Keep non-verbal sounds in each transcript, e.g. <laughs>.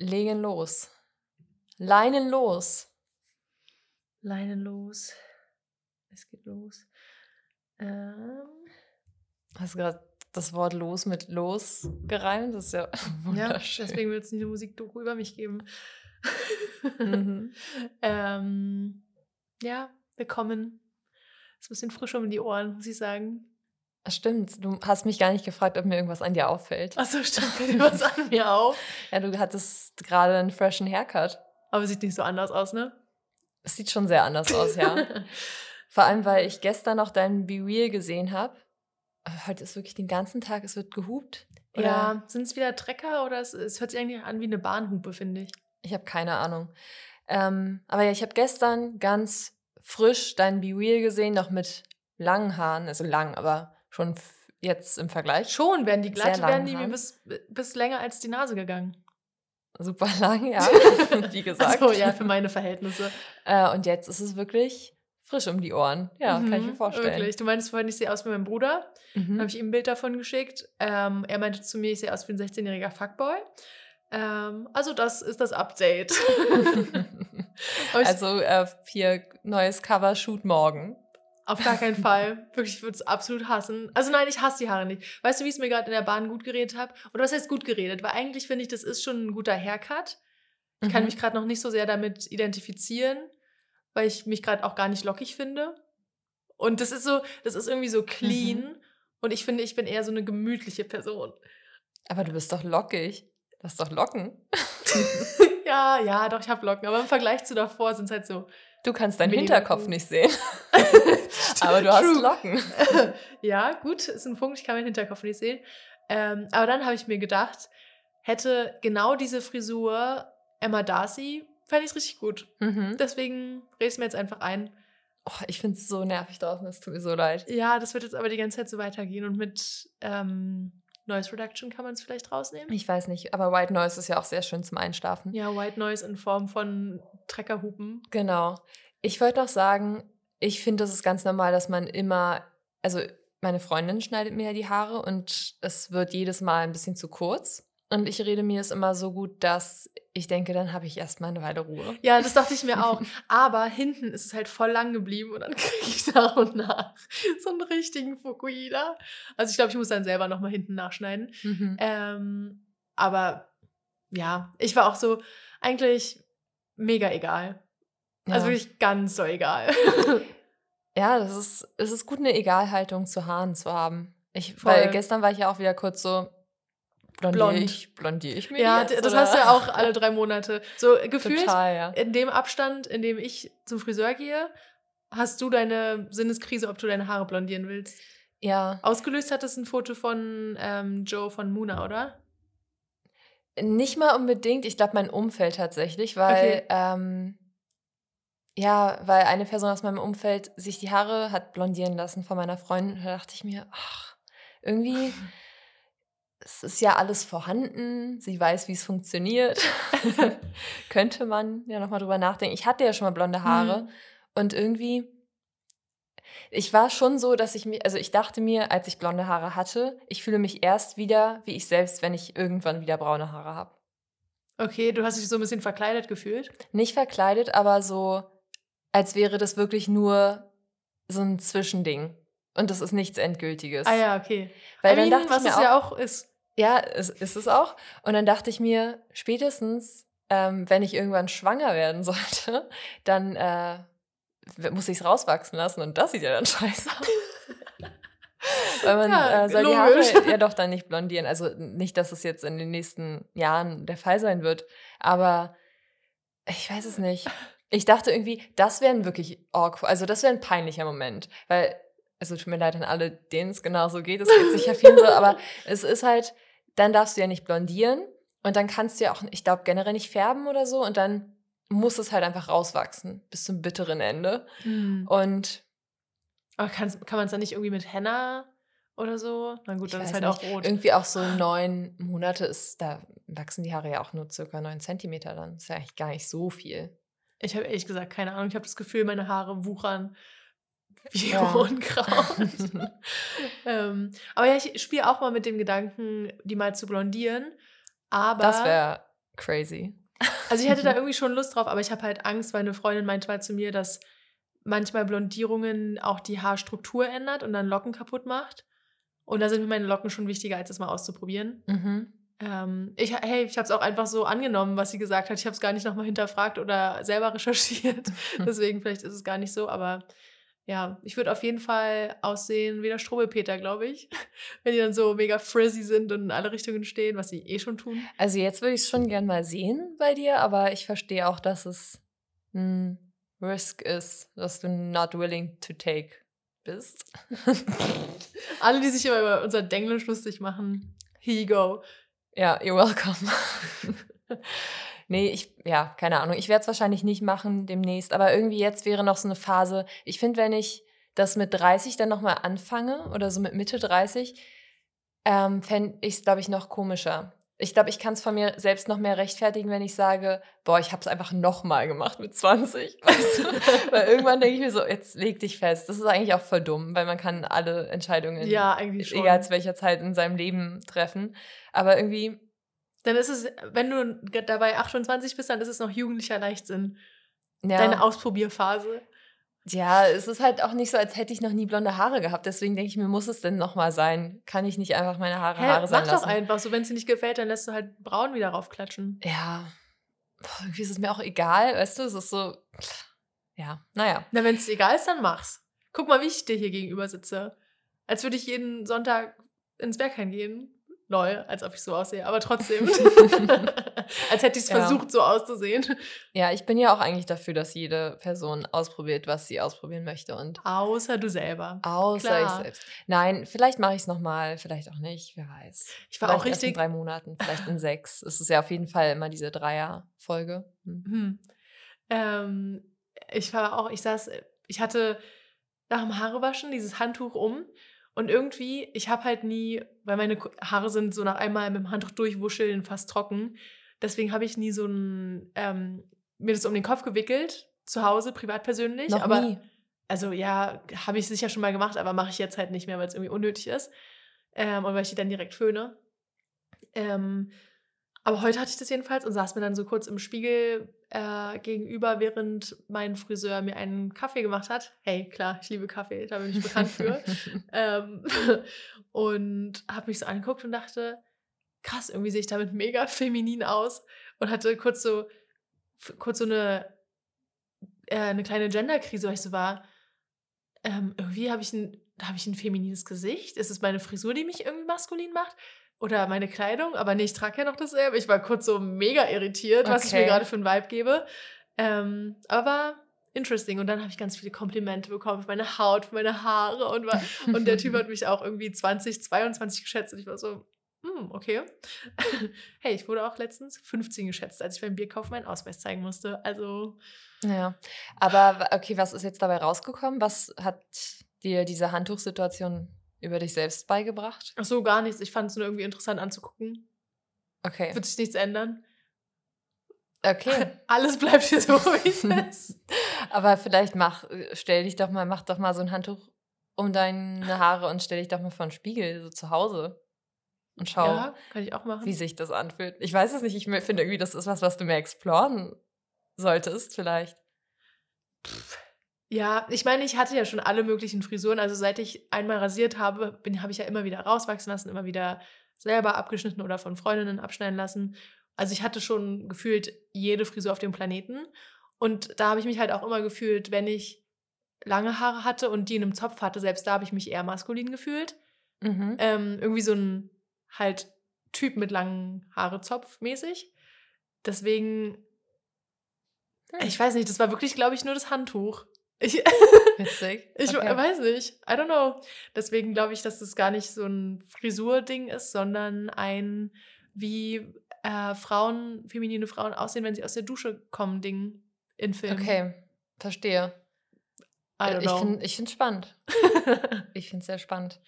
legen los. Leinen los. Leinen los. Es geht los. Ähm, Hast du gerade das Wort los mit los gereimt? Das ist ja <laughs> ja, wunderschön. deswegen wird es nicht eine Musikdoku über mich geben. Mhm. <laughs> ähm, ja, willkommen. Ist ein bisschen frisch um die Ohren, muss ich sagen. Stimmt, du hast mich gar nicht gefragt, ob mir irgendwas an dir auffällt. Achso, stimmt, fällt dir was an mir auf. <laughs> Ja, du hattest gerade einen freshen Haircut. Aber sieht nicht so anders aus, ne? Es sieht schon sehr anders aus, ja. <laughs> Vor allem, weil ich gestern noch deinen Be Real gesehen habe. Heute ist wirklich den ganzen Tag, es wird gehupt. Oder? ja, sind es wieder Trecker oder es, es hört sich eigentlich an wie eine Bahnhupe, finde ich. Ich habe keine Ahnung. Ähm, aber ja, ich habe gestern ganz frisch deinen Be Real gesehen, noch mit langen Haaren. Also lang, aber schon jetzt im Vergleich. Schon, werden die glatt, werden die mir bis, bis länger als die Nase gegangen. Super lang, ja. <laughs> Wie gesagt. Also ja, für meine Verhältnisse. Äh, und jetzt ist es wirklich frisch um die Ohren. Ja, kann ich mir Mhm, vorstellen. Wirklich. Du meinst vorhin, ich sehe aus wie mein Bruder. Mhm. habe ich ihm ein Bild davon geschickt. Ähm, er meinte zu mir, ich sehe aus wie ein 16-jähriger Fuckboy. Ähm, also das ist das Update. <laughs> Also äh, hier neues Cover Shoot morgen. Auf gar keinen <laughs> Fall. Wirklich, ich würde es absolut hassen. Also nein, ich hasse die Haare nicht. Weißt du, wie ich es mir gerade in der Bahn gut geredet habe? Oder was heißt gut geredet? Weil eigentlich finde ich, das ist schon ein guter Haircut. Ich kann Mhm. mich gerade noch nicht so sehr damit identifizieren, weil ich mich gerade auch gar nicht lockig finde. Und das ist so, das ist irgendwie so clean. Mhm. Und ich finde, ich bin eher so eine gemütliche Person. Aber du bist doch lockig. Du hast doch Locken. <laughs> ja, ja, doch, ich habe Locken. Aber im Vergleich zu davor sind es halt so. Du kannst deinen Hinterkopf nicht sehen. <laughs> Aber du hast. Locken. <laughs> ja, gut, ist ein Punkt, ich kann meinen Hinterkopf nicht sehen. Ähm, aber dann habe ich mir gedacht, hätte genau diese Frisur Emma Darcy, fände ich es richtig gut. Mhm. Deswegen rede ich mir jetzt einfach ein. Oh, ich finde es so nervig draußen, es tut mir so leid. Ja, das wird jetzt aber die ganze Zeit so weitergehen und mit ähm, Noise Reduction kann man es vielleicht rausnehmen. Ich weiß nicht, aber White Noise ist ja auch sehr schön zum Einschlafen. Ja, White Noise in Form von Treckerhupen. Genau. Ich wollte noch sagen, ich finde, das ist ganz normal, dass man immer, also meine Freundin schneidet mir ja die Haare und es wird jedes Mal ein bisschen zu kurz. Und ich rede mir es immer so gut, dass ich denke, dann habe ich erstmal eine Weile Ruhe. Ja, das dachte ich mir <laughs> auch. Aber hinten ist es halt voll lang geblieben und dann <laughs> kriege ich nach und nach so einen richtigen Fukuhila. Also ich glaube, ich muss dann selber nochmal hinten nachschneiden. Mhm. Ähm, aber ja, ich war auch so eigentlich mega egal. Also Ja. wirklich ganz so egal. <laughs> Ja, das ist, es ist gut, eine Egalhaltung zu Haaren zu haben. Ich, Voll. weil gestern war ich ja auch wieder kurz so, blondiere Blond. ich, blondiere ich mir ja, jetzt, das oder? hast du ja auch alle drei Monate. So gefühlt Total, ja. in dem Abstand, in dem ich zum Friseur gehe, hast du deine Sinneskrise, ob du deine Haare blondieren willst. Ja, Ausgelöst hat es ein Foto von ähm, Joe von Muna, oder? nicht mal unbedingt, ich glaube mein Umfeld tatsächlich, weil, Okay. ähm, ja, weil eine Person aus meinem Umfeld sich die Haare hat blondieren lassen von meiner Freundin. Da dachte ich mir, ach, irgendwie, <laughs> es ist ja alles vorhanden. Sie weiß, wie es funktioniert. <laughs> Könnte man ja nochmal drüber nachdenken. Ich hatte ja schon mal blonde Haare Mhm. und irgendwie, ich war schon so, dass ich mir, also ich dachte mir, als ich blonde Haare hatte, ich fühle mich erst wieder wie ich selbst, wenn ich irgendwann wieder braune Haare habe. Okay, du hast dich so ein bisschen verkleidet gefühlt. Nicht verkleidet, aber so, als wäre das wirklich nur so ein Zwischending. Und das ist nichts Endgültiges. Ah ja, okay. Weil I dann mean, dachte was ich es mir ja auch, auch ist. ja, es ist es auch. Und dann dachte ich mir, spätestens, ähm, wenn ich irgendwann schwanger werden <laughs> sollte, dann äh, muss ich es rauswachsen lassen und das sieht ja dann <laughs> scheiße aus. <laughs> Weil man Ja, äh, soll logisch. die Haare ja doch dann nicht blondieren. Also nicht, dass es jetzt in den nächsten Jahren der Fall sein wird, aber ich weiß es nicht. Ich dachte irgendwie, das wäre ein wirklich awkward, also das wäre ein peinlicher Moment, weil, also tut mir leid an alle, denen es genauso geht, es geht sicher vielen so, aber <laughs> es ist halt, dann darfst du ja nicht blondieren und dann kannst du ja auch, ich glaube, generell nicht färben oder so und dann muss es halt einfach rauswachsen bis zum bitteren Ende. Hm. Und Aber kann's, kann man es dann nicht irgendwie mit Henna oder so? Na gut, dann ist halt auch rot. irgendwie auch so neun Monate ist, da wachsen die Haare ja auch nur circa neun Zentimeter dann. ist ja eigentlich gar nicht so viel. Ich habe ehrlich gesagt keine Ahnung. Ich habe das Gefühl, meine Haare wuchern <laughs> wie Ja. Unkraut. <laughs> ähm, aber ja, ich spiele auch mal mit dem Gedanken, die mal zu blondieren. Aber Das wäre Crazy. Also ich hätte da <laughs> irgendwie schon Lust drauf, aber ich habe halt Angst, weil eine Freundin meinte mal zu mir, dass manchmal Blondierungen auch die Haarstruktur ändert und dann Locken kaputt macht. Und da sind mir meine Locken schon wichtiger, als das mal auszuprobieren. Mhm. Ähm, ich, hey, ich habe es auch einfach so angenommen, was sie gesagt hat. Ich habe es gar nicht nochmal hinterfragt oder selber recherchiert. Deswegen vielleicht ist es gar nicht so, aber ja, ich würde auf jeden Fall aussehen wie der Strobelpeter, glaube ich. <laughs> Wenn die dann so mega frizzy sind und in alle Richtungen stehen, was sie eh schon tun. Also jetzt würde ich es schon gern mal sehen bei dir, aber ich verstehe auch, dass es ein Risk ist, dass du not willing to take bist. <laughs> Alle, die sich immer über unser Denglisch lustig machen, here you go. Ja, you're welcome. <laughs> nee, ich, ja, keine Ahnung. Ich werde es wahrscheinlich nicht machen demnächst, aber irgendwie jetzt wäre noch so eine Phase. Ich finde, wenn ich das mit 30 dann nochmal anfange oder so mit Mitte 30, ähm, fände ich es, glaube ich, noch komischer ich glaube, ich kann es von mir selbst noch mehr rechtfertigen, wenn ich sage, boah, ich habe es einfach nochmal gemacht mit 20. <laughs> Weißt du? weil irgendwann denke ich mir so, jetzt leg dich fest. Das ist eigentlich auch voll dumm, weil man kann alle Entscheidungen, ja, egal zu welcher Zeit in seinem Leben treffen. Aber irgendwie. Dann ist es, wenn du dabei 28 bist, dann ist es noch jugendlicher Leichtsinn. Ja. Deine Ausprobierphase. Ja, es ist halt auch nicht so, als hätte ich noch nie blonde Haare gehabt. Deswegen denke ich mir, muss es denn nochmal sein? Kann ich nicht einfach meine Haare Hä, Haare sein mach lassen? doch einfach so, wenn es dir nicht gefällt, dann lässt du halt braun wieder raufklatschen. Ja, Boah, irgendwie ist es mir auch egal, weißt du? Es ist so, ja, naja. Na, wenn es egal ist, dann mach's. Guck mal, wie ich dir hier gegenüber sitze. Als würde ich jeden Sonntag ins Bergheim gehen. Lol, als ob ich so aussehe, aber trotzdem. <laughs> <laughs> als hätte ich es ja. versucht, so auszusehen. Ja, ich bin ja auch eigentlich dafür, dass jede Person ausprobiert, was sie ausprobieren möchte. Und außer du selber. Außer Klar. ich selbst. Nein, vielleicht mache ich es nochmal, vielleicht auch nicht, wer weiß. Ich war vielleicht auch richtig. in drei Monaten, vielleicht in sechs. Es ist ja auf jeden Fall immer diese Dreier-Folge. Hm. Hm. Ähm, ich war auch, ich saß, ich hatte nach dem Haarewaschen dieses Handtuch um und irgendwie, ich habe halt nie, weil meine Haare sind so nach einmal mit dem Handtuch durchwuscheln fast trocken. Deswegen habe ich nie so ein, ähm, mir das um den Kopf gewickelt, zu Hause, privat persönlich. Noch aber, nie. Also ja, habe ich sicher schon mal gemacht, aber mache ich jetzt halt nicht mehr, weil es irgendwie unnötig ist. Ähm, und weil ich die dann direkt föhne. Ähm, aber heute hatte ich das jedenfalls und saß mir dann so kurz im Spiegel äh, gegenüber, während mein Friseur mir einen Kaffee gemacht hat. Hey, klar, ich liebe Kaffee, da bin ich bekannt für. <laughs> ähm, <laughs> und habe mich so angeguckt und dachte, krass, irgendwie sehe ich damit mega feminin aus und hatte kurz so, kurz so eine, äh, eine kleine Genderkrise, weil ich so war, ähm, irgendwie habe ich, ein, hab ich ein feminines Gesicht. Ist es meine Frisur, die mich irgendwie maskulin macht? Oder meine Kleidung, aber nee, ich trage ja noch dasselbe. Ich war kurz so mega irritiert, okay. was ich mir gerade für einen Vibe gebe. Ähm, aber interesting. Und dann habe ich ganz viele Komplimente bekommen für meine Haut, für meine Haare. Und, war, <laughs> und der Typ hat mich auch irgendwie 20, 22 geschätzt. Und ich war so, hm, okay. <laughs> hey, ich wurde auch letztens 15 geschätzt, als ich beim Bierkauf meinen Ausweis zeigen musste. Also. Ja. Aber okay, was ist jetzt dabei rausgekommen? Was hat dir diese Handtuchsituation über dich selbst beigebracht? Ach so, gar nichts. Ich fand es nur irgendwie interessant anzugucken. Okay. Wird sich nichts ändern. Okay. <laughs> Alles bleibt hier so, wie es <laughs> ist. Aber vielleicht mach, stell dich doch mal, mach doch mal so ein Handtuch um deine Haare und stell dich doch mal vor den Spiegel, so zu Hause. Und schau, ja, kann ich auch machen. wie sich das anfühlt. Ich weiß es nicht, ich finde irgendwie, das ist was, was du mehr exploren solltest, vielleicht. Pff. Ja, ich meine, ich hatte ja schon alle möglichen Frisuren. Also seit ich einmal rasiert habe, habe ich ja immer wieder rauswachsen lassen, immer wieder selber abgeschnitten oder von Freundinnen abschneiden lassen. Also ich hatte schon gefühlt jede Frisur auf dem Planeten. Und da habe ich mich halt auch immer gefühlt, wenn ich lange Haare hatte und die in einem Zopf hatte, selbst da habe ich mich eher maskulin gefühlt. Mhm. Ähm, irgendwie so ein halt Typ mit langen Haare Zopf mäßig. Deswegen, hm. ich weiß nicht, das war wirklich, glaube ich, nur das Handtuch. Ich, Witzig. <laughs> ich okay. weiß nicht. I don't know. Deswegen glaube ich, dass das gar nicht so ein Frisurding ist, sondern ein, wie äh, Frauen, feminine Frauen aussehen, wenn sie aus der Dusche kommen, Ding in Filmen. Okay, verstehe. I don't know. Ich finde es find spannend. <laughs> ich finde es sehr spannend.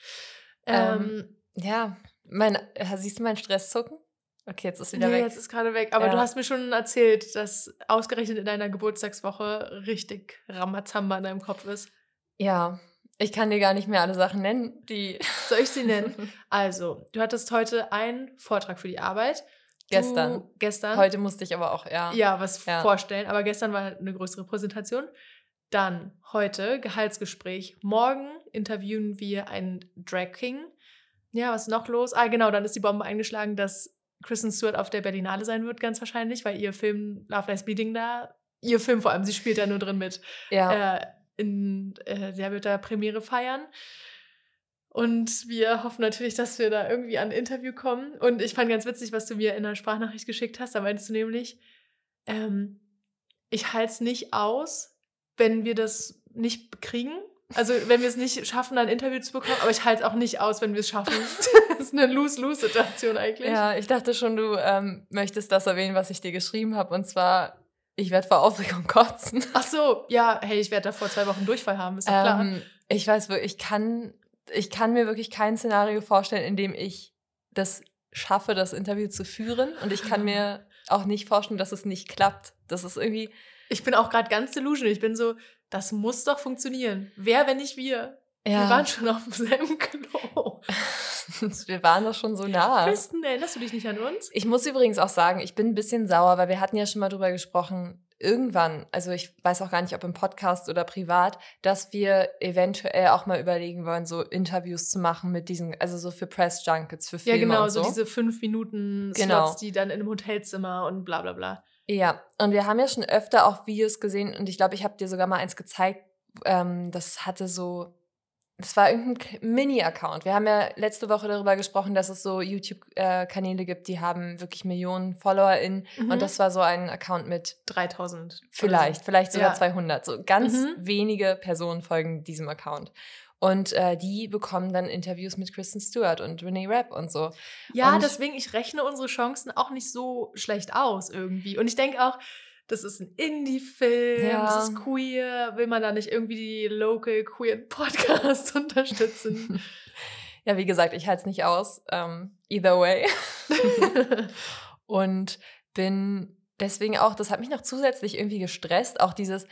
Ähm, ähm, ja, mein, siehst du meinen Stresszucken? Okay, jetzt ist wieder nee, weg. jetzt ist gerade weg. Aber ja. du hast mir schon erzählt, dass ausgerechnet in deiner Geburtstagswoche richtig Ramazamba in deinem Kopf ist. Ja, ich kann dir gar nicht mehr alle Sachen nennen, die. <laughs> Soll ich sie nennen? Also, du hattest heute einen Vortrag für die Arbeit. Gestern. Du, gestern. Heute musste ich aber auch, ja. Ja, was Ja. vorstellen. Aber gestern war eine größere Präsentation. Dann heute Gehaltsgespräch. Morgen interviewen wir einen Drag King. Ja, was ist noch los? Ah, genau, dann ist die Bombe eingeschlagen, dass Kristen Stewart auf der Berlinale sein wird, ganz wahrscheinlich, weil ihr Film Love Lies Bleeding da, ihr Film vor allem, sie spielt da nur drin mit. Ja. Äh, in, äh, der wird da Premiere feiern. Und wir hoffen natürlich, dass wir da irgendwie an ein Interview kommen. Und ich fand ganz witzig, was du mir in einer Sprachnachricht geschickt hast. Da meinst du nämlich, ähm, ich halte es nicht aus, wenn wir das nicht kriegen. Also wenn wir es nicht schaffen, ein Interview zu bekommen, aber ich halte es auch nicht aus, wenn wir es schaffen. <laughs> das ist eine Lose-Lose-Situation eigentlich. ja, ich dachte schon, du ähm, möchtest das erwähnen, was ich dir geschrieben habe. Und zwar, ich werde vor Aufregung kotzen. <laughs> Ach so, ja, hey, ich werde da vor zwei Wochen Durchfall haben, ist doch klar. Ähm, ich weiß wirklich, ich kann, ich kann mir wirklich kein Szenario vorstellen, in dem ich das schaffe, das Interview zu führen. Und ich kann mir <laughs> auch nicht vorstellen, dass es nicht klappt. Das ist irgendwie, Ich bin auch gerade ganz delusional. Ich bin so, das muss doch funktionieren. Wer, wenn nicht wir? Wir ja, waren schon auf demselben Klo. <laughs> wir waren doch schon so nah. Kristen, erinnerst du dich nicht an uns? Ich muss übrigens auch sagen, ich bin ein bisschen sauer, weil wir hatten ja schon mal drüber gesprochen, irgendwann, also ich weiß auch gar nicht, ob im Podcast oder privat, dass wir eventuell auch mal überlegen wollen, so Interviews zu machen mit diesen, also so für Press Junkets, für Ja, Filme genau, und so so. diese fünf Minuten Genau. Slots, die dann in einem Hotelzimmer und bla bla bla. Ja, und wir haben ja schon öfter auch Videos gesehen und ich glaube, ich habe dir sogar mal eins gezeigt, ähm, das hatte so, das war irgendein Mini-Account. Wir haben ja letzte Woche darüber gesprochen, dass es so YouTube-Kanäle gibt, die haben wirklich Millionen FollowerInnen Mhm. und das war so ein Account mit 3000. oder Vielleicht, vielleicht sogar Ja. 200. So ganz Mhm. wenige Personen folgen diesem Account. Und äh, die bekommen dann Interviews mit Kristen Stewart und Renee Rapp und so. Ja, Und- deswegen, ich rechne unsere Chancen auch nicht so schlecht aus irgendwie. Und ich denke auch, das ist ein Indie-Film, Ja. das ist queer. Will man da nicht irgendwie die local queer Podcasts <laughs> unterstützen? <laughs> Ja, wie gesagt, ich halte es nicht aus. Ähm, either way. <laughs> und bin deswegen auch, das hat mich noch zusätzlich irgendwie gestresst, auch dieses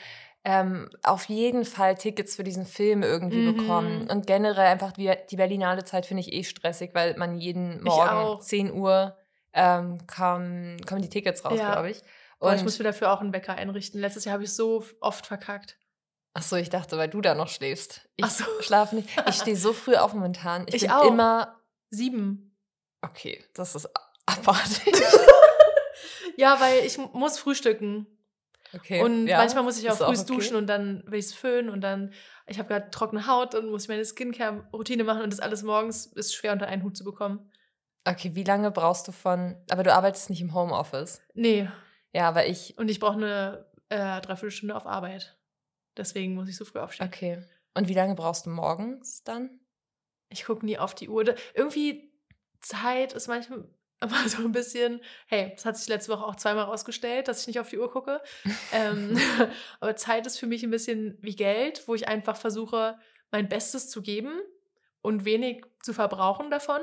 ähm, auf jeden Fall Tickets für diesen Film irgendwie Mhm. bekommen. Und generell einfach die, die Berlinale Zeit finde ich eh stressig, weil man jeden Morgen auch. 10 Uhr ähm, kommen, kommen die Tickets raus, Ja. glaube ich. Boah, Und ich muss mir dafür auch einen Wecker einrichten. Letztes Jahr habe ich so oft verkackt. ach so, ich dachte, weil du da noch schläfst. Ich Ach so. schlafe nicht. Ich stehe so früh auf momentan. Ich, Ich bin auch. immer Sieben. okay. Das ist abartig. <laughs> Ja, weil ich mu- muss frühstücken. Okay. Und ja, manchmal muss ich auch früh okay. duschen und dann will ich es föhnen und dann, ich habe gerade trockene Haut und muss ich meine Skincare-Routine machen und das alles morgens ist schwer unter einen Hut zu bekommen. Okay, wie lange brauchst du von. Aber du arbeitest nicht im Homeoffice. Nee, Ja, weil ich. und ich brauche eine äh, Dreiviertelstunde auf Arbeit. Deswegen muss ich so früh aufstehen. Okay. Und wie lange brauchst du morgens dann? Ich gucke nie auf die Uhr. Irgendwie Zeit ist manchmal immer <laughs> so ein bisschen, hey, das hat sich letzte Woche auch zweimal rausgestellt, dass ich nicht auf die Uhr gucke. <laughs> ähm, <laughs> aber Zeit ist für mich ein bisschen wie Geld, wo ich einfach versuche, mein Bestes zu geben und wenig zu verbrauchen davon.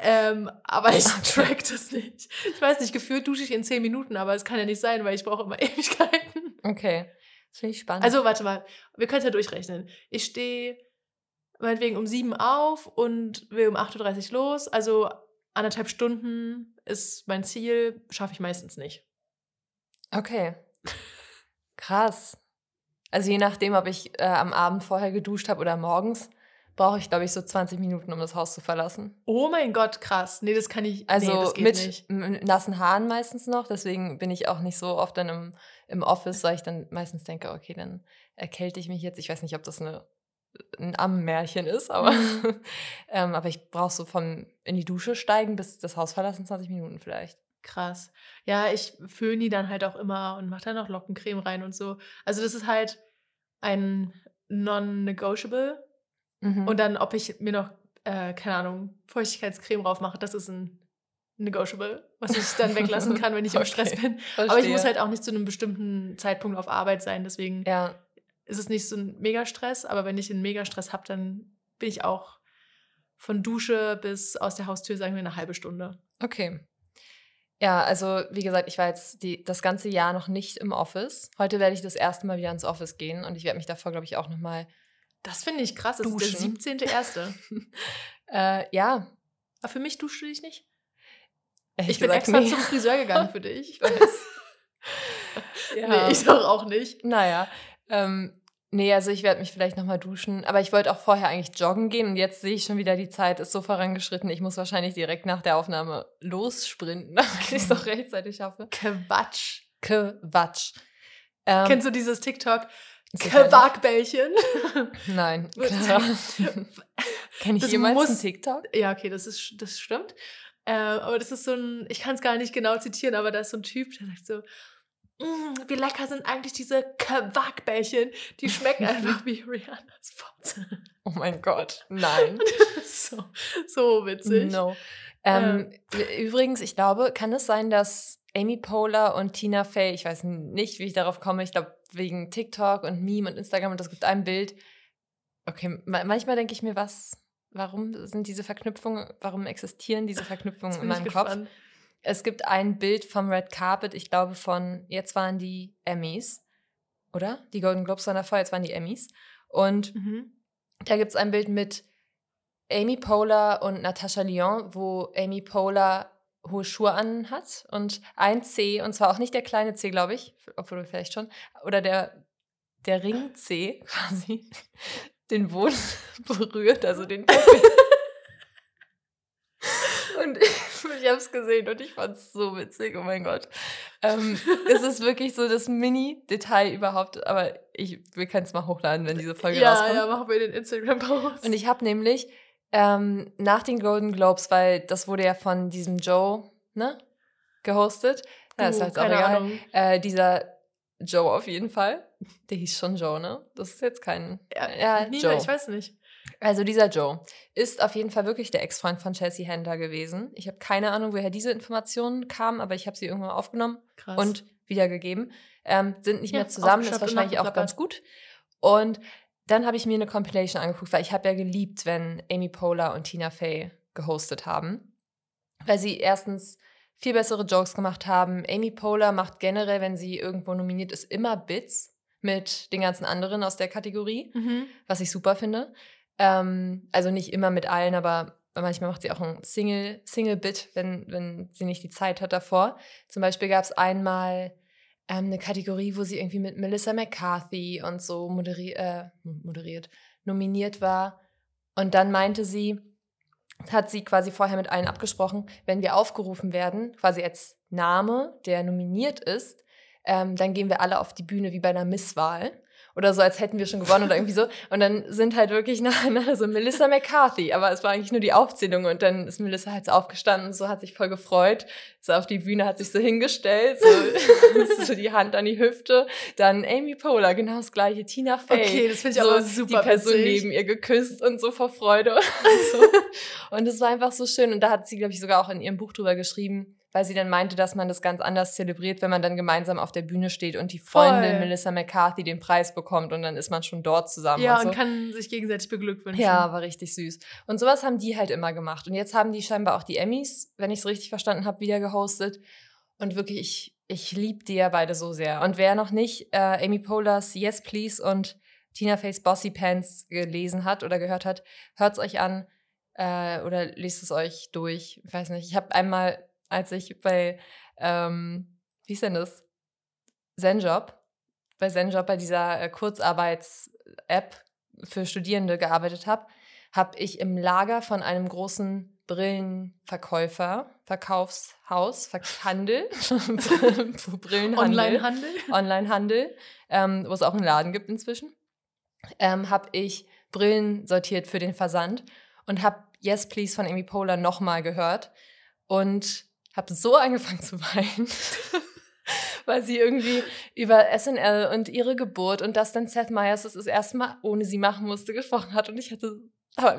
Ähm, aber ich track das nicht. Ich weiß nicht, gefühlt dusche ich in zehn Minuten, aber es kann ja nicht sein, weil ich brauche immer Ewigkeiten. Okay. Das finde ich spannend. Also, warte mal, wir können es ja durchrechnen. Ich stehe meinetwegen um sieben auf und will um 8.30 Uhr los. Also anderthalb Stunden ist mein Ziel, schaffe ich meistens nicht. Okay. Krass. Also je nachdem, ob ich äh, am Abend vorher geduscht habe oder morgens, brauche ich, glaube ich, so 20 Minuten, um das Haus zu verlassen. Oh mein Gott, krass. Nee, das kann ich. Also nee, das geht mit, nicht. m- nassen Haaren meistens noch. Deswegen bin ich auch nicht so oft dann im, im Office, weil ich dann meistens denke, okay, dann erkälte ich mich jetzt. Ich weiß nicht, ob das eine, ein Ammenmärchen ist, aber, Mhm. <laughs> ähm, aber ich brauche so vom in die Dusche steigen bis das Haus verlassen 20 Minuten vielleicht. Krass. Ja, ich föhne die dann halt auch immer und mache dann noch Lockencreme rein und so. Also das ist halt ein non-negotiable. Mhm. Und dann, ob ich mir noch, äh, keine Ahnung, Feuchtigkeitscreme drauf mache, das ist ein negotiable, was ich dann weglassen <laughs> kann, wenn ich im Stress Okay, bin. Aber ich muss Verstehe. halt auch nicht zu einem bestimmten Zeitpunkt auf Arbeit sein. Deswegen Ja, ist es nicht so ein Megastress. Aber wenn ich einen Megastress habe, dann bin ich auch von Dusche bis aus der Haustür, sagen wir, eine halbe Stunde. okay. Ja, also wie gesagt, ich war jetzt die, das ganze Jahr noch nicht im Office. Heute werde ich das erste Mal wieder ins Office gehen und ich werde mich davor, glaube ich, auch nochmal. Das finde ich krass. Das ist Duschen. der 17.1. <laughs> Äh, ja, Aber für mich dusche ich nicht. ich bin extra nee. zum Friseur gegangen für <laughs> dich. Ich weiß. ja. Nee, ich doch auch nicht. Naja. Ähm, nee, also ich werde mich vielleicht nochmal duschen. Aber ich wollte auch vorher eigentlich joggen gehen und jetzt sehe ich schon wieder, die Zeit ist so vorangeschritten. Ich muss wahrscheinlich direkt nach der Aufnahme lossprinten, <laughs> damit ich es doch rechtzeitig schaffe. Quatsch. Quatsch. Ähm, Kennst du dieses TikTok? Quarkbällchen? <laughs> Nein, <laughs> klar. Kenn ich das jemals muss, einen TikTok? Ja, okay, das, ist, das stimmt. Äh, aber das ist so ein, ich kann es gar nicht genau zitieren, aber da ist so ein Typ, der sagt so, mm, wie lecker sind eigentlich diese Quarkbällchen? Die schmecken <laughs> einfach wie Rihannas Fotze. Oh mein Gott, nein. <laughs> so, so witzig. No. Ähm, ähm. Übrigens, ich glaube, kann es sein, dass Amy Poehler und Tina Fey, ich weiß nicht, wie ich darauf komme, ich glaube wegen TikTok und Meme und Instagram und das gibt ein Bild. Okay, manchmal denke ich mir, was, warum sind diese Verknüpfungen, warum existieren diese Verknüpfungen in meinem Kopf? Es gibt ein Bild vom Red Carpet, ich glaube von, jetzt waren die Emmys, oder? Die Golden Globes waren davor, jetzt waren die Emmys. Und mhm. da gibt es ein Bild mit Amy Poehler und Natascha Lyon, wo Amy Poehler hohe Schuhe an hat und ein C, und zwar auch nicht der kleine C, glaube ich, obwohl vielleicht schon, oder der, der Ring C quasi, <laughs> den Boden <laughs> berührt, also den <laughs> und ich, ich habe es gesehen und ich fand es so witzig, oh mein Gott. Ähm, es ist wirklich so das Mini-Detail überhaupt, aber ich, wir können es mal hochladen, wenn diese Folge ja, rauskommt. Ja, machen wir den Instagram-Post. Und ich habe nämlich ähm, nach den Golden Globes, weil das wurde ja von diesem Joe, ne, gehostet. Ja, uh, ist halt auch egal. Äh, dieser Joe auf jeden Fall. Der hieß schon Joe, ne? Das ist jetzt kein. Ja, ja Nina, Joe. ich weiß nicht. Also dieser Joe ist auf jeden Fall wirklich der Ex-Freund von Chelsea Handler gewesen. Ich habe keine Ahnung, woher diese Informationen kamen, aber ich habe sie irgendwann aufgenommen Krass. und wiedergegeben. Ähm, sind nicht ja, mehr zusammen, ist wahrscheinlich auch ganz gut. Und dann habe ich mir eine Compilation angeguckt, weil ich habe ja geliebt, wenn Amy Poehler und Tina Fey gehostet haben. Weil sie erstens viel bessere Jokes gemacht haben. Amy Poehler macht generell, wenn sie irgendwo nominiert ist, immer Bits mit den ganzen anderen aus der Kategorie, mhm. was ich super finde. Ähm, also nicht immer mit allen, aber manchmal macht sie auch ein Single-Bit, Single wenn, wenn sie nicht die Zeit hat davor. Zum Beispiel gab es einmal ähm, eine Kategorie, wo sie irgendwie mit Melissa McCarthy und so moderi äh, moderiert, nominiert war. Und dann meinte sie, hat sie quasi vorher mit allen abgesprochen, wenn wir aufgerufen werden, quasi als Name, der nominiert ist, ähm, dann gehen wir alle auf die Bühne wie bei einer Misswahl oder so, als hätten wir schon gewonnen oder irgendwie so. Und dann sind halt wirklich nacheinander <laughs> so Melissa McCarthy, aber es war eigentlich nur die Aufzählung und dann ist Melissa halt so aufgestanden, so hat sich voll gefreut, so auf die Bühne, hat sich so hingestellt, so, <laughs> so die Hand an die Hüfte. Dann Amy Poehler, genau das gleiche, Tina Fey. Okay, das finde ich so, aber super Die Person witzig. neben ihr geküsst und so vor Freude. <laughs> Und, so. und es war einfach so schön und da hat sie, glaube ich, sogar auch in ihrem Buch drüber geschrieben, weil sie dann meinte, dass man das ganz anders zelebriert, wenn man dann gemeinsam auf der Bühne steht und die Freundin Voll. Melissa McCarthy den Preis bekommt und dann ist man schon dort zusammen. Ja, und, so. und kann sich gegenseitig beglückwünschen. Ja, war richtig süß. Und sowas haben die halt immer gemacht. Und jetzt haben die scheinbar auch die Emmys, wenn ich es richtig verstanden habe, wieder gehostet. Und wirklich, ich, ich liebe die ja beide so sehr. Und wer noch nicht äh, Amy Pohlers Yes Please und Tina Fey's Bossy Pants gelesen hat oder gehört hat, hört es euch an äh, oder lest es euch durch. Ich weiß nicht. Ich habe einmal als ich bei, ähm, wie ist denn das? Zenjob, bei Zenjob, bei dieser äh, Kurzarbeits-App für Studierende gearbeitet habe, habe ich im Lager von einem großen Brillenverkäufer, Verkaufshaus, Handel, <laughs> Brillenhandel, Onlinehandel, Onlinehandel, ähm, wo es auch einen Laden gibt inzwischen, ähm, habe ich Brillen sortiert für den Versand und habe Yes Please von Amy Poehler nochmal gehört und habe so <laughs> angefangen zu weinen. <laughs> weil sie irgendwie über SNL und ihre Geburt und dass dann Seth Meyers das das erste Mal ohne sie machen musste gesprochen hat und ich hatte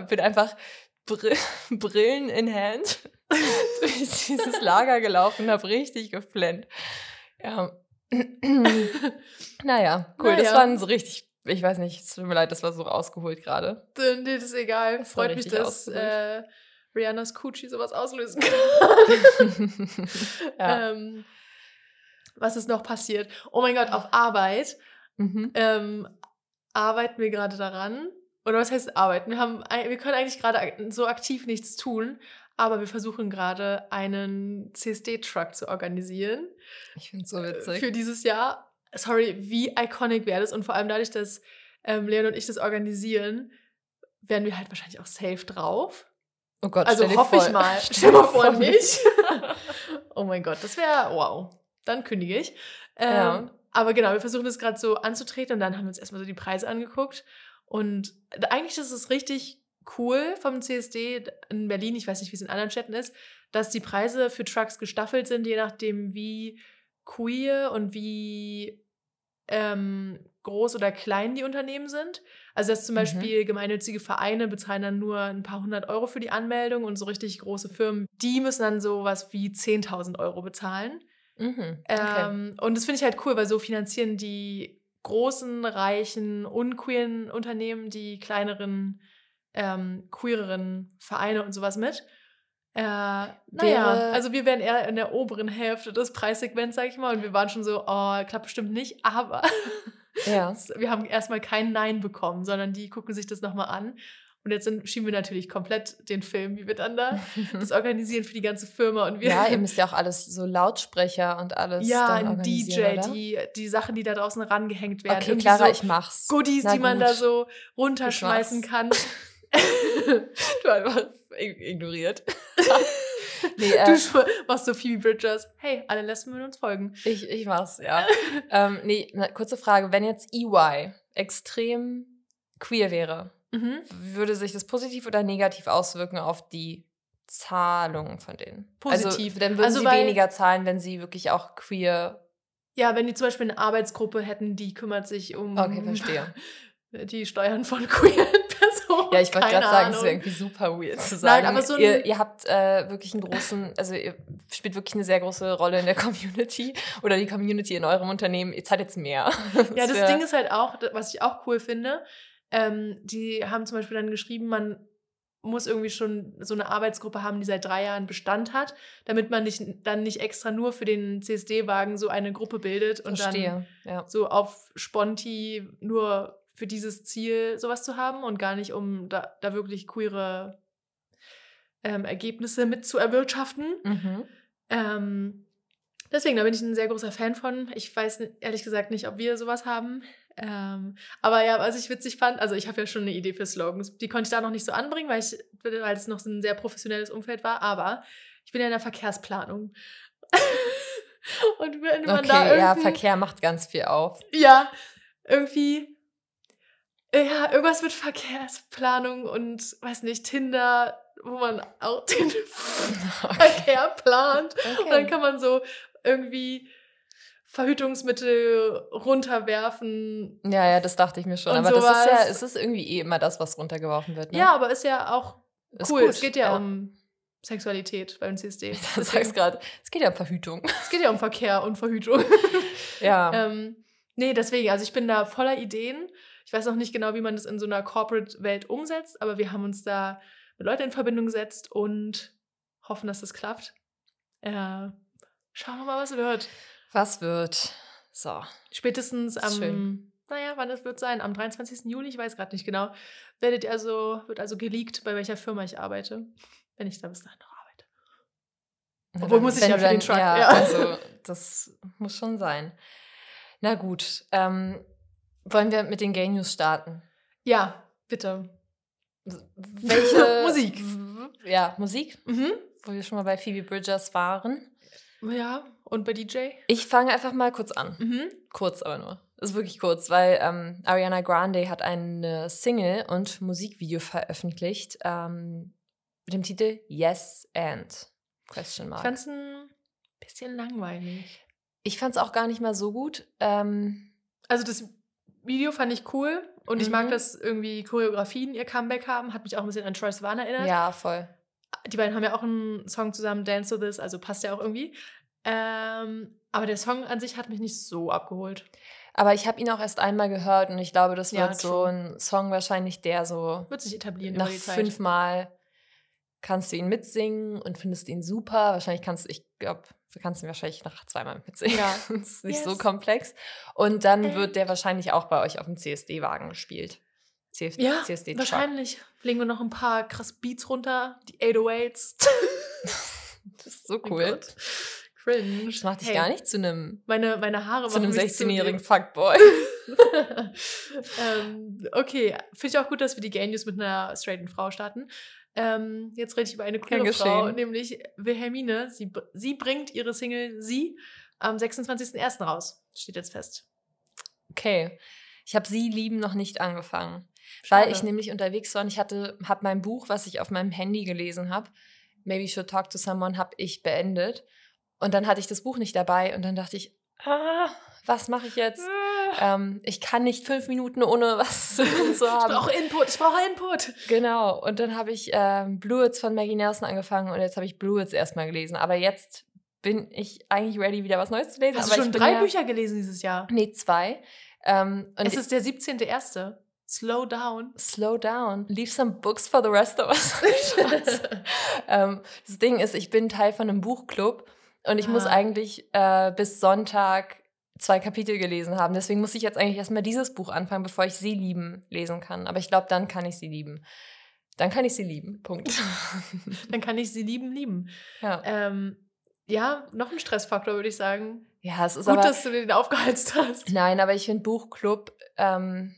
bin einfach Br <laughs> Brillen in Hand durch dieses Lager gelaufen und habe richtig geflennt. Ja. <clears throat> naja, cool. Naja. Das waren so richtig, ich weiß nicht, es tut mir leid, das war so ausgeholt gerade. Nee, das ist egal. Das Freut mich, dass Rihannas Coochie sowas auslösen kann. <laughs> ja. ähm, was ist noch passiert? Oh mein Gott, auf Arbeit mhm. ähm, arbeiten wir gerade daran. Oder was heißt arbeiten? Wir, haben, wir können eigentlich gerade so aktiv nichts tun, aber wir versuchen gerade einen CSD-Truck zu organisieren. Ich finde es so witzig. Für dieses Jahr. Sorry, wie iconic wäre das? Und vor allem dadurch, dass ähm, Leon und ich das organisieren, werden wir halt wahrscheinlich auch safe drauf. Oh Gott, Also hoffe ich mal. <laughs> stell mal vor, nicht. <laughs> oh mein Gott, das wäre wow. Dann kündige ich. Ähm, Ja. Aber genau, wir versuchen das gerade so anzutreten und dann haben wir uns erstmal so die Preise angeguckt. Und eigentlich ist es richtig cool vom CSD in Berlin, ich weiß nicht, wie es in anderen Städten ist, dass die Preise für Trucks gestaffelt sind, je nachdem, wie queer und wie ähm, groß oder klein die Unternehmen sind. Also dass zum Mhm. Beispiel gemeinnützige Vereine bezahlen dann nur ein paar hundert Euro für die Anmeldung und so richtig große Firmen, die müssen dann sowas wie 10.000 Euro bezahlen. Mhm. Okay. Ähm, und das finde ich halt cool, weil so finanzieren die großen, reichen, unqueeren Unternehmen die kleineren, ähm, queereren Vereine und sowas mit. Äh, naja, also wir wären eher in der oberen Hälfte des Preissegments, sag ich mal, und wir waren schon so, oh, klappt bestimmt nicht, <laughs> aber ja. wir haben erstmal kein Nein bekommen, sondern die gucken sich das nochmal an. Und jetzt schieben wir natürlich komplett den Film, wie wir dann da <laughs> das organisieren für die ganze Firma. Und wir ja, ihr müsst ja auch alles so Lautsprecher und alles ja, ein DJ, oder? die, die Sachen, die da draußen rangehängt werden. Okay, Clara, so ich mach's. Goodies, Na die man gut. da so runterschmeißen kann. <laughs> Du einfach ignoriert. <laughs> nee, du äh, sch- machst so Phoebe Bridgers. Hey, alle Lesben würden uns folgen. ich, ich mach's, ja. <laughs> ähm, nee, na, kurze Frage. Wenn jetzt EY extrem queer wäre, Mhm. würde sich das positiv oder negativ auswirken auf die Zahlungen von denen? Positiv. Also, dann würden Also, sie weniger zahlen, wenn sie wirklich auch queer. Ja, wenn die zum Beispiel eine Arbeitsgruppe hätten, die kümmert sich um Okay, verstehe. <laughs> die Steuern von queeren <laughs> Ja, ich wollte gerade sagen, es wäre irgendwie super weird zu Nein, sagen. aber so ihr, ihr habt äh, wirklich einen großen, also ihr spielt wirklich eine sehr große Rolle in der <laughs> Community oder die Community in eurem Unternehmen. Ihr zahlt jetzt mehr. <laughs> Ja, das wär- Ding ist halt auch, was ich auch cool finde, ähm, die haben zum Beispiel dann geschrieben, man muss irgendwie schon so eine Arbeitsgruppe haben, die seit drei Jahren Bestand hat, damit man nicht, dann nicht extra nur für den CSD-Wagen so eine Gruppe bildet und dann Verstehe, ja. so auf Sponti nur für dieses Ziel sowas zu haben und gar nicht, um da, da wirklich queere ähm, Ergebnisse mit zu erwirtschaften. Mhm. Ähm, deswegen, da bin ich ein sehr großer Fan von. Ich weiß ehrlich gesagt nicht, ob wir sowas haben. Ähm, aber ja, was ich witzig fand, also ich habe ja schon eine Idee für Slogans. Die konnte ich da noch nicht so anbringen, weil, ich, weil es noch so ein sehr professionelles Umfeld war. Aber ich bin ja in der Verkehrsplanung. <laughs> Und wenn man Okay, da irgendwie, ja, Verkehr macht ganz viel auf. ja, irgendwie, ja, irgendwas mit Verkehrsplanung und, weiß nicht, Tinder, wo man auch <laughs> den Verkehr plant. Und dann kann man so irgendwie Verhütungsmittel runterwerfen. Ja, ja, das dachte ich mir schon. Aber das ist ja, sowas. es ist irgendwie eh immer das, was runtergeworfen wird. Ne? Ja, aber ist ja auch Ist cool. gut, Es geht ja, um Sexualität beim CSD. <laughs> Du sagst gerade, es geht ja um Verhütung. Es geht ja um Verkehr und Verhütung. <laughs> Ja. ähm, nee, deswegen, also ich bin da voller Ideen. Ich weiß noch nicht genau, wie man das in so einer Corporate-Welt umsetzt, aber wir haben uns da mit Leuten in Verbindung gesetzt und hoffen, dass das klappt. Äh, schauen wir mal, was wird. Was wird? So. Spätestens am, schön. naja, wann es wird sein? Am 23. Juli, ich weiß gerade nicht genau, werdet ihr also, wird also geleakt, bei welcher Firma ich arbeite, wenn ich da bis dahin noch arbeite. Na Obwohl dann, muss ich ja für den dann- Truck, Ja, ja. also das muss schon sein. Na gut. Ähm, wollen wir mit den Gay News starten? Ja, bitte. Welche <laughs> Musik. Ja, Musik, Mhm. wo wir schon mal bei Phoebe Bridgers waren. Ja, und bei DJ? Ich fange einfach mal kurz an. Mhm. Kurz aber nur. Ist wirklich kurz, weil ähm, Ariana Grande hat eine Single und Musikvideo veröffentlicht ähm, mit dem Titel Yes and Question Ich Mark. fand's ein bisschen langweilig. Ich fand es auch gar nicht mal so gut. Ähm, Also das Video fand ich cool und ich mag, Mhm. dass irgendwie Choreografien ihr Comeback haben. Hat mich auch ein bisschen an Troye Sivan erinnert. ja, voll. Die beiden haben ja auch einen Song zusammen, Dance to This, also passt ja auch irgendwie. Ähm, aber der Song an sich hat mich nicht so abgeholt. Aber ich habe ihn auch erst einmal gehört und ich glaube, das Ja, wird so true. ein Song wahrscheinlich, der so Wird sich etablieren nach fünfmal kannst du ihn mitsingen und findest ihn super. Wahrscheinlich kannst du, ich glaube, du kannst ihn wahrscheinlich nach zweimal mitsingen. Ja. <laughs> das ist nicht so Yes. komplex. Und dann Äh. wird der wahrscheinlich auch bei euch auf dem CSD-Wagen gespielt. CF Ja, CSD wahrscheinlich. Legen wir noch ein paar krass Beats runter. Die 808s. <laughs> Das ist so Mein cool. Gott. Cringe. Das macht dich Hey, gar nicht zu einem, Meine, meine Haare zu einem machen mich zu 16-jährigen dem- <laughs> Fuckboy. ähm, okay, finde ich auch gut, dass wir die Gay News mit einer straighten Frau starten. Ähm, jetzt rede ich über eine queere Frau, nämlich Wilhelmine. Sie, sie bringt ihre Single Sie am 26.01. raus. Steht jetzt fest. Okay. Ich habe Sie lieben noch nicht angefangen. Weil Schade. ich nämlich unterwegs war und ich hatte, habe mein Buch, was ich auf meinem Handy gelesen habe, Maybe Should Talk to Someone, habe ich beendet. Und dann hatte ich das Buch nicht dabei und dann dachte ich, ah, was mache ich jetzt? <laughs> Ähm, ich kann nicht fünf Minuten ohne <laughs> was zu tun zu Ich haben. brauche Input, ich brauche Input. Genau. Und dann habe ich ähm, Bluets von Maggie Nelson angefangen und jetzt habe ich Bluets erstmal gelesen. Aber jetzt bin ich eigentlich ready, wieder was Neues zu lesen. Hast du schon ich drei ja, Bücher gelesen dieses Jahr? Nee, zwei. Ähm, es ist der 17.01. Slow down. Slow down. Leave some books for the rest of us. <laughs> <laughs> Ähm, das Ding ist, ich bin Teil von einem Buchclub und ich muss Ah. eigentlich äh, bis Sonntag zwei Kapitel gelesen haben. Deswegen muss ich jetzt eigentlich erstmal dieses Buch anfangen, bevor ich Sie lieben lesen kann. Aber ich glaube, dann kann ich Sie lieben. Dann kann ich Sie lieben. Punkt. <laughs> <laughs> Dann kann ich sie lieben, lieben. ja. Ähm, ja, noch ein Stressfaktor, würde ich sagen. ja, es ist Gut, aber. dass du den aufgeheizt hast. Nein, aber ich finde Buchclub, ähm,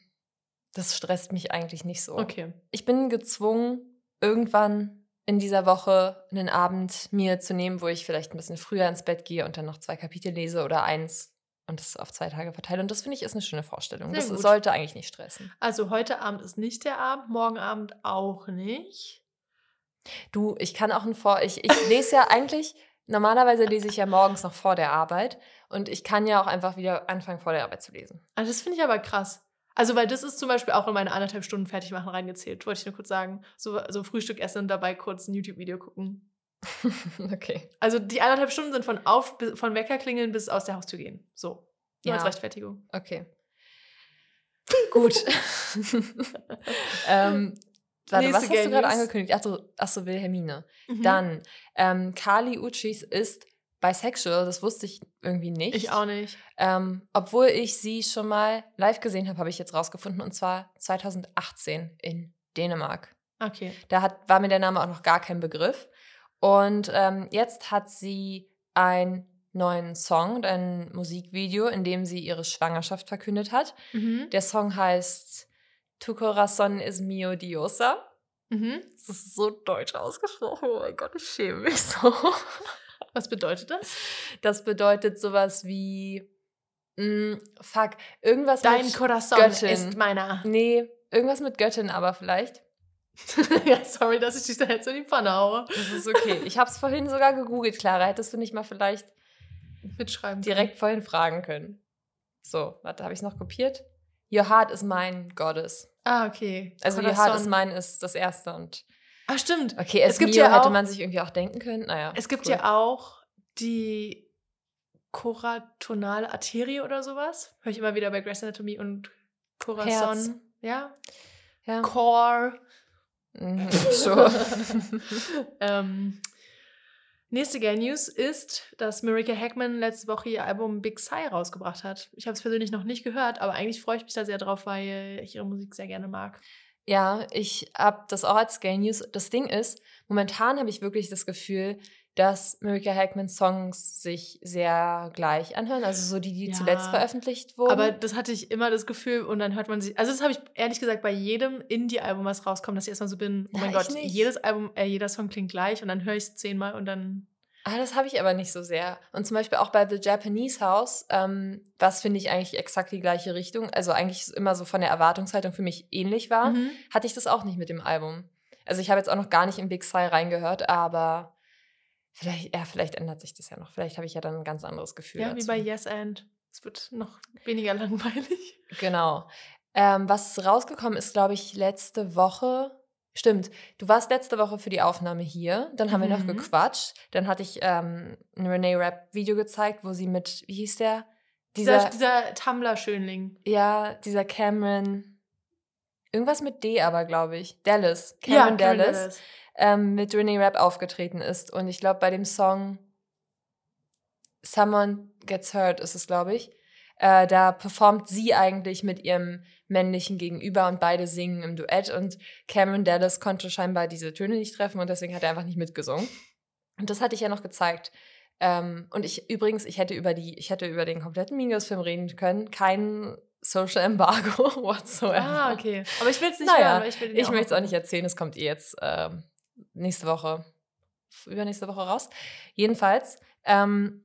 das stresst mich eigentlich nicht so. Okay. Ich bin gezwungen, irgendwann in dieser Woche einen Abend mir zu nehmen, wo ich vielleicht ein bisschen früher ins Bett gehe und dann noch zwei Kapitel lese oder eins und das auf zwei Tage verteile. Und das finde ich ist eine schöne Vorstellung. Sehr das gut. sollte eigentlich nicht stressen. Also heute Abend ist nicht der Abend, morgen Abend auch nicht. Du, ich kann auch ein Vor. Ich, ich lese ja eigentlich, normalerweise lese ich ja morgens noch vor der Arbeit und ich kann ja auch einfach wieder anfangen, vor der Arbeit zu lesen. Also das finde ich aber krass. Also, weil das ist zum Beispiel auch in meine anderthalb Stunden fertig machen reingezählt, wollte ich nur kurz sagen. So, so Frühstück essen und dabei kurz ein YouTube-Video gucken. <laughs> okay. Also die anderthalb Stunden sind von auf von Wecker klingeln bis aus der Haustür gehen. So. Nur Ja. als Rechtfertigung. Okay. Gut. <laughs> ähm, warte, Nächste was hast du Game gerade News. angekündigt? Achso, achso, Wilhelmine. Mhm. Dann, ähm, Kali Uchis ist bisexual, das wusste ich irgendwie nicht. Ich auch nicht. Ähm, obwohl ich sie schon mal live gesehen habe, habe ich jetzt rausgefunden, und zwar 2018 in Dänemark. Okay. Da hat, war mir der Name auch noch gar kein Begriff. Und ähm, jetzt hat sie einen neuen Song und ein Musikvideo, in dem sie ihre Schwangerschaft verkündet hat. Mhm. Der Song heißt Tu corazón es mio diosa. Mhm. Das ist so deutsch ausgesprochen. Oh mein Gott, ich schäme mich so. <laughs> Was bedeutet das? Das bedeutet sowas wie, mm, fuck, irgendwas Dein mit Corazon Göttin. ist meiner. Nee, irgendwas mit Göttin aber vielleicht. <laughs> ja, sorry, dass ich dich da jetzt in die Pfanne haue. Das ist okay. Ich habe es vorhin sogar gegoogelt, Clara. Hättest du nicht mal vielleicht Mitschreiben. direkt vorhin fragen können. So, warte, habe ich es noch kopiert? Your heart is mine, Goddess. Ah, okay. Also Your heart is mine ist das erste und Ah, stimmt. okay, es, gibt ja hätte man sich irgendwie auch denken können. Naja, Es gibt cool. ja auch die koratonale Arterie oder sowas. Höre ich immer wieder bei Grey's Anatomy und Corazon. Herz. Ja. ja. Core. Mhm, <laughs> sure. <laughs> ähm, nächste Gay News ist, dass Marika Hackman letzte Woche ihr Album Big Sigh rausgebracht hat. Ich habe es persönlich noch nicht gehört, aber eigentlich freue ich mich da sehr drauf, weil ich ihre Musik sehr gerne mag. Ja, ich habe das auch als Gay News. Das Ding ist, momentan habe ich wirklich das Gefühl, dass Marika Hackmans Songs sich sehr gleich anhören. Also so die, die Ja. zuletzt veröffentlicht wurden. Aber das hatte ich immer das Gefühl und dann hört man sich, also das habe ich ehrlich gesagt bei jedem Indie-Album, was rauskommt, dass ich erstmal so bin, oh Ja, mein ich Gott, jedes Album, äh, jeder Song klingt gleich und dann höre ich es zehnmal und dann, Ah, das habe ich aber nicht so sehr. Und zum Beispiel auch bei The Japanese House, ähm, was finde ich eigentlich exakt die gleiche Richtung, also eigentlich immer so von der Erwartungshaltung für mich ähnlich war, Mhm. hatte ich das auch nicht mit dem Album. Also ich habe jetzt auch noch gar nicht in Big Sigh reingehört, aber vielleicht, ja, vielleicht ändert sich das ja noch. Vielleicht habe ich ja dann ein ganz anderes Gefühl. ja, wie dazu. bei Yes and. Es wird noch weniger <laughs> langweilig. Genau. Ähm, was rausgekommen ist, glaube ich, letzte Woche. Stimmt, du warst letzte Woche für die Aufnahme hier. Dann haben wir noch Mhm. gequatscht. Dann hatte ich ähm, ein Renee Rap-Video gezeigt, wo sie mit, wie hieß der? Dieser, Dieser, dieser Tumblr-Schönling. ja, dieser Cameron. Irgendwas mit D aber, glaube ich. Dallas. Cameron Karen Dallas. Ähm, mit Renee Rap aufgetreten ist. Und ich glaube, bei dem Song Someone Gets Hurt ist es, glaube ich. Äh, da performt sie eigentlich mit ihrem männlichen Gegenüber und beide singen im Duett und Cameron Dallas konnte scheinbar diese Töne nicht treffen und deswegen hat er einfach nicht mitgesungen. Und das hatte ich ja noch gezeigt. Ähm, und ich übrigens, ich hätte über die, ich hätte über den kompletten Mingos-Film reden können. Kein Social Embargo <laughs> whatsoever. Ah, okay. Aber ich will es nicht naja, hören. Ich, ich möchte es auch nicht erzählen, es kommt eh jetzt ähm, nächste Woche, übernächste Woche raus. Jedenfalls ähm,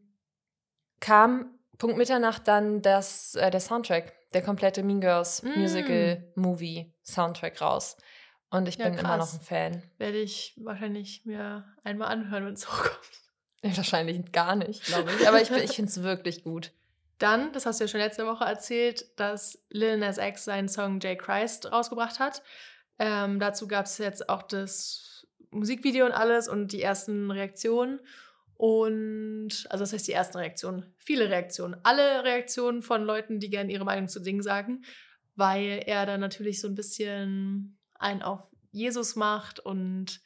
kam Punkt Mitternacht dann das, äh, der Soundtrack, der komplette Mean Girls Mm. Musical Movie Soundtrack raus. Und ich Ja, bin immer noch krass. ein Fan. Werde ich wahrscheinlich mir einmal anhören, wenn es <laughs> hochkommt. Wahrscheinlich gar nicht, glaube ich. Aber ich, ich finde es wirklich gut. Dann, das hast du ja schon letzte Woche erzählt, dass Lil Nas X seinen Song J. Christ rausgebracht hat. Ähm, dazu gab es jetzt auch das Musikvideo und alles und die ersten Reaktionen. Und, also das heißt die ersten Reaktionen, viele Reaktionen. Alle Reaktionen von Leuten, die gerne ihre Meinung zu Dingen sagen, weil er dann natürlich so ein bisschen einen auf Jesus macht und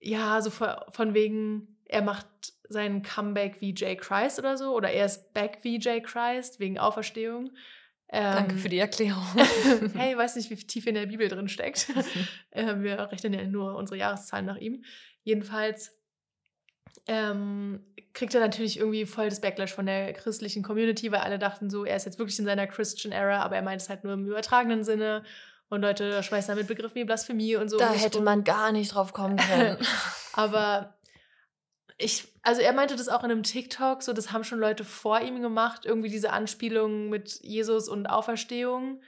ja, so von, von wegen, er macht seinen Comeback wie J. Christ oder so, oder er ist back wie J. Christ wegen Auferstehung. Ähm, Danke für die Erklärung. <laughs> hey, <laughs> weiß nicht, wie tief in der Bibel drin steckt. <laughs> äh, wir rechnen ja nur unsere Jahreszahlen nach ihm. Jedenfalls ähm, kriegt er natürlich irgendwie voll das Backlash von der christlichen Community, weil alle dachten so, er ist jetzt wirklich in seiner Christian Era, aber er meint es halt nur im übertragenen Sinne. Und Leute schmeißen damit Begriffe wie Blasphemie und so. da sich hätte rum. man gar nicht drauf kommen können. Aber ich, also er meinte das auch in einem TikTok, so das haben schon Leute vor ihm gemacht, irgendwie diese Anspielungen mit Jesus und Auferstehung.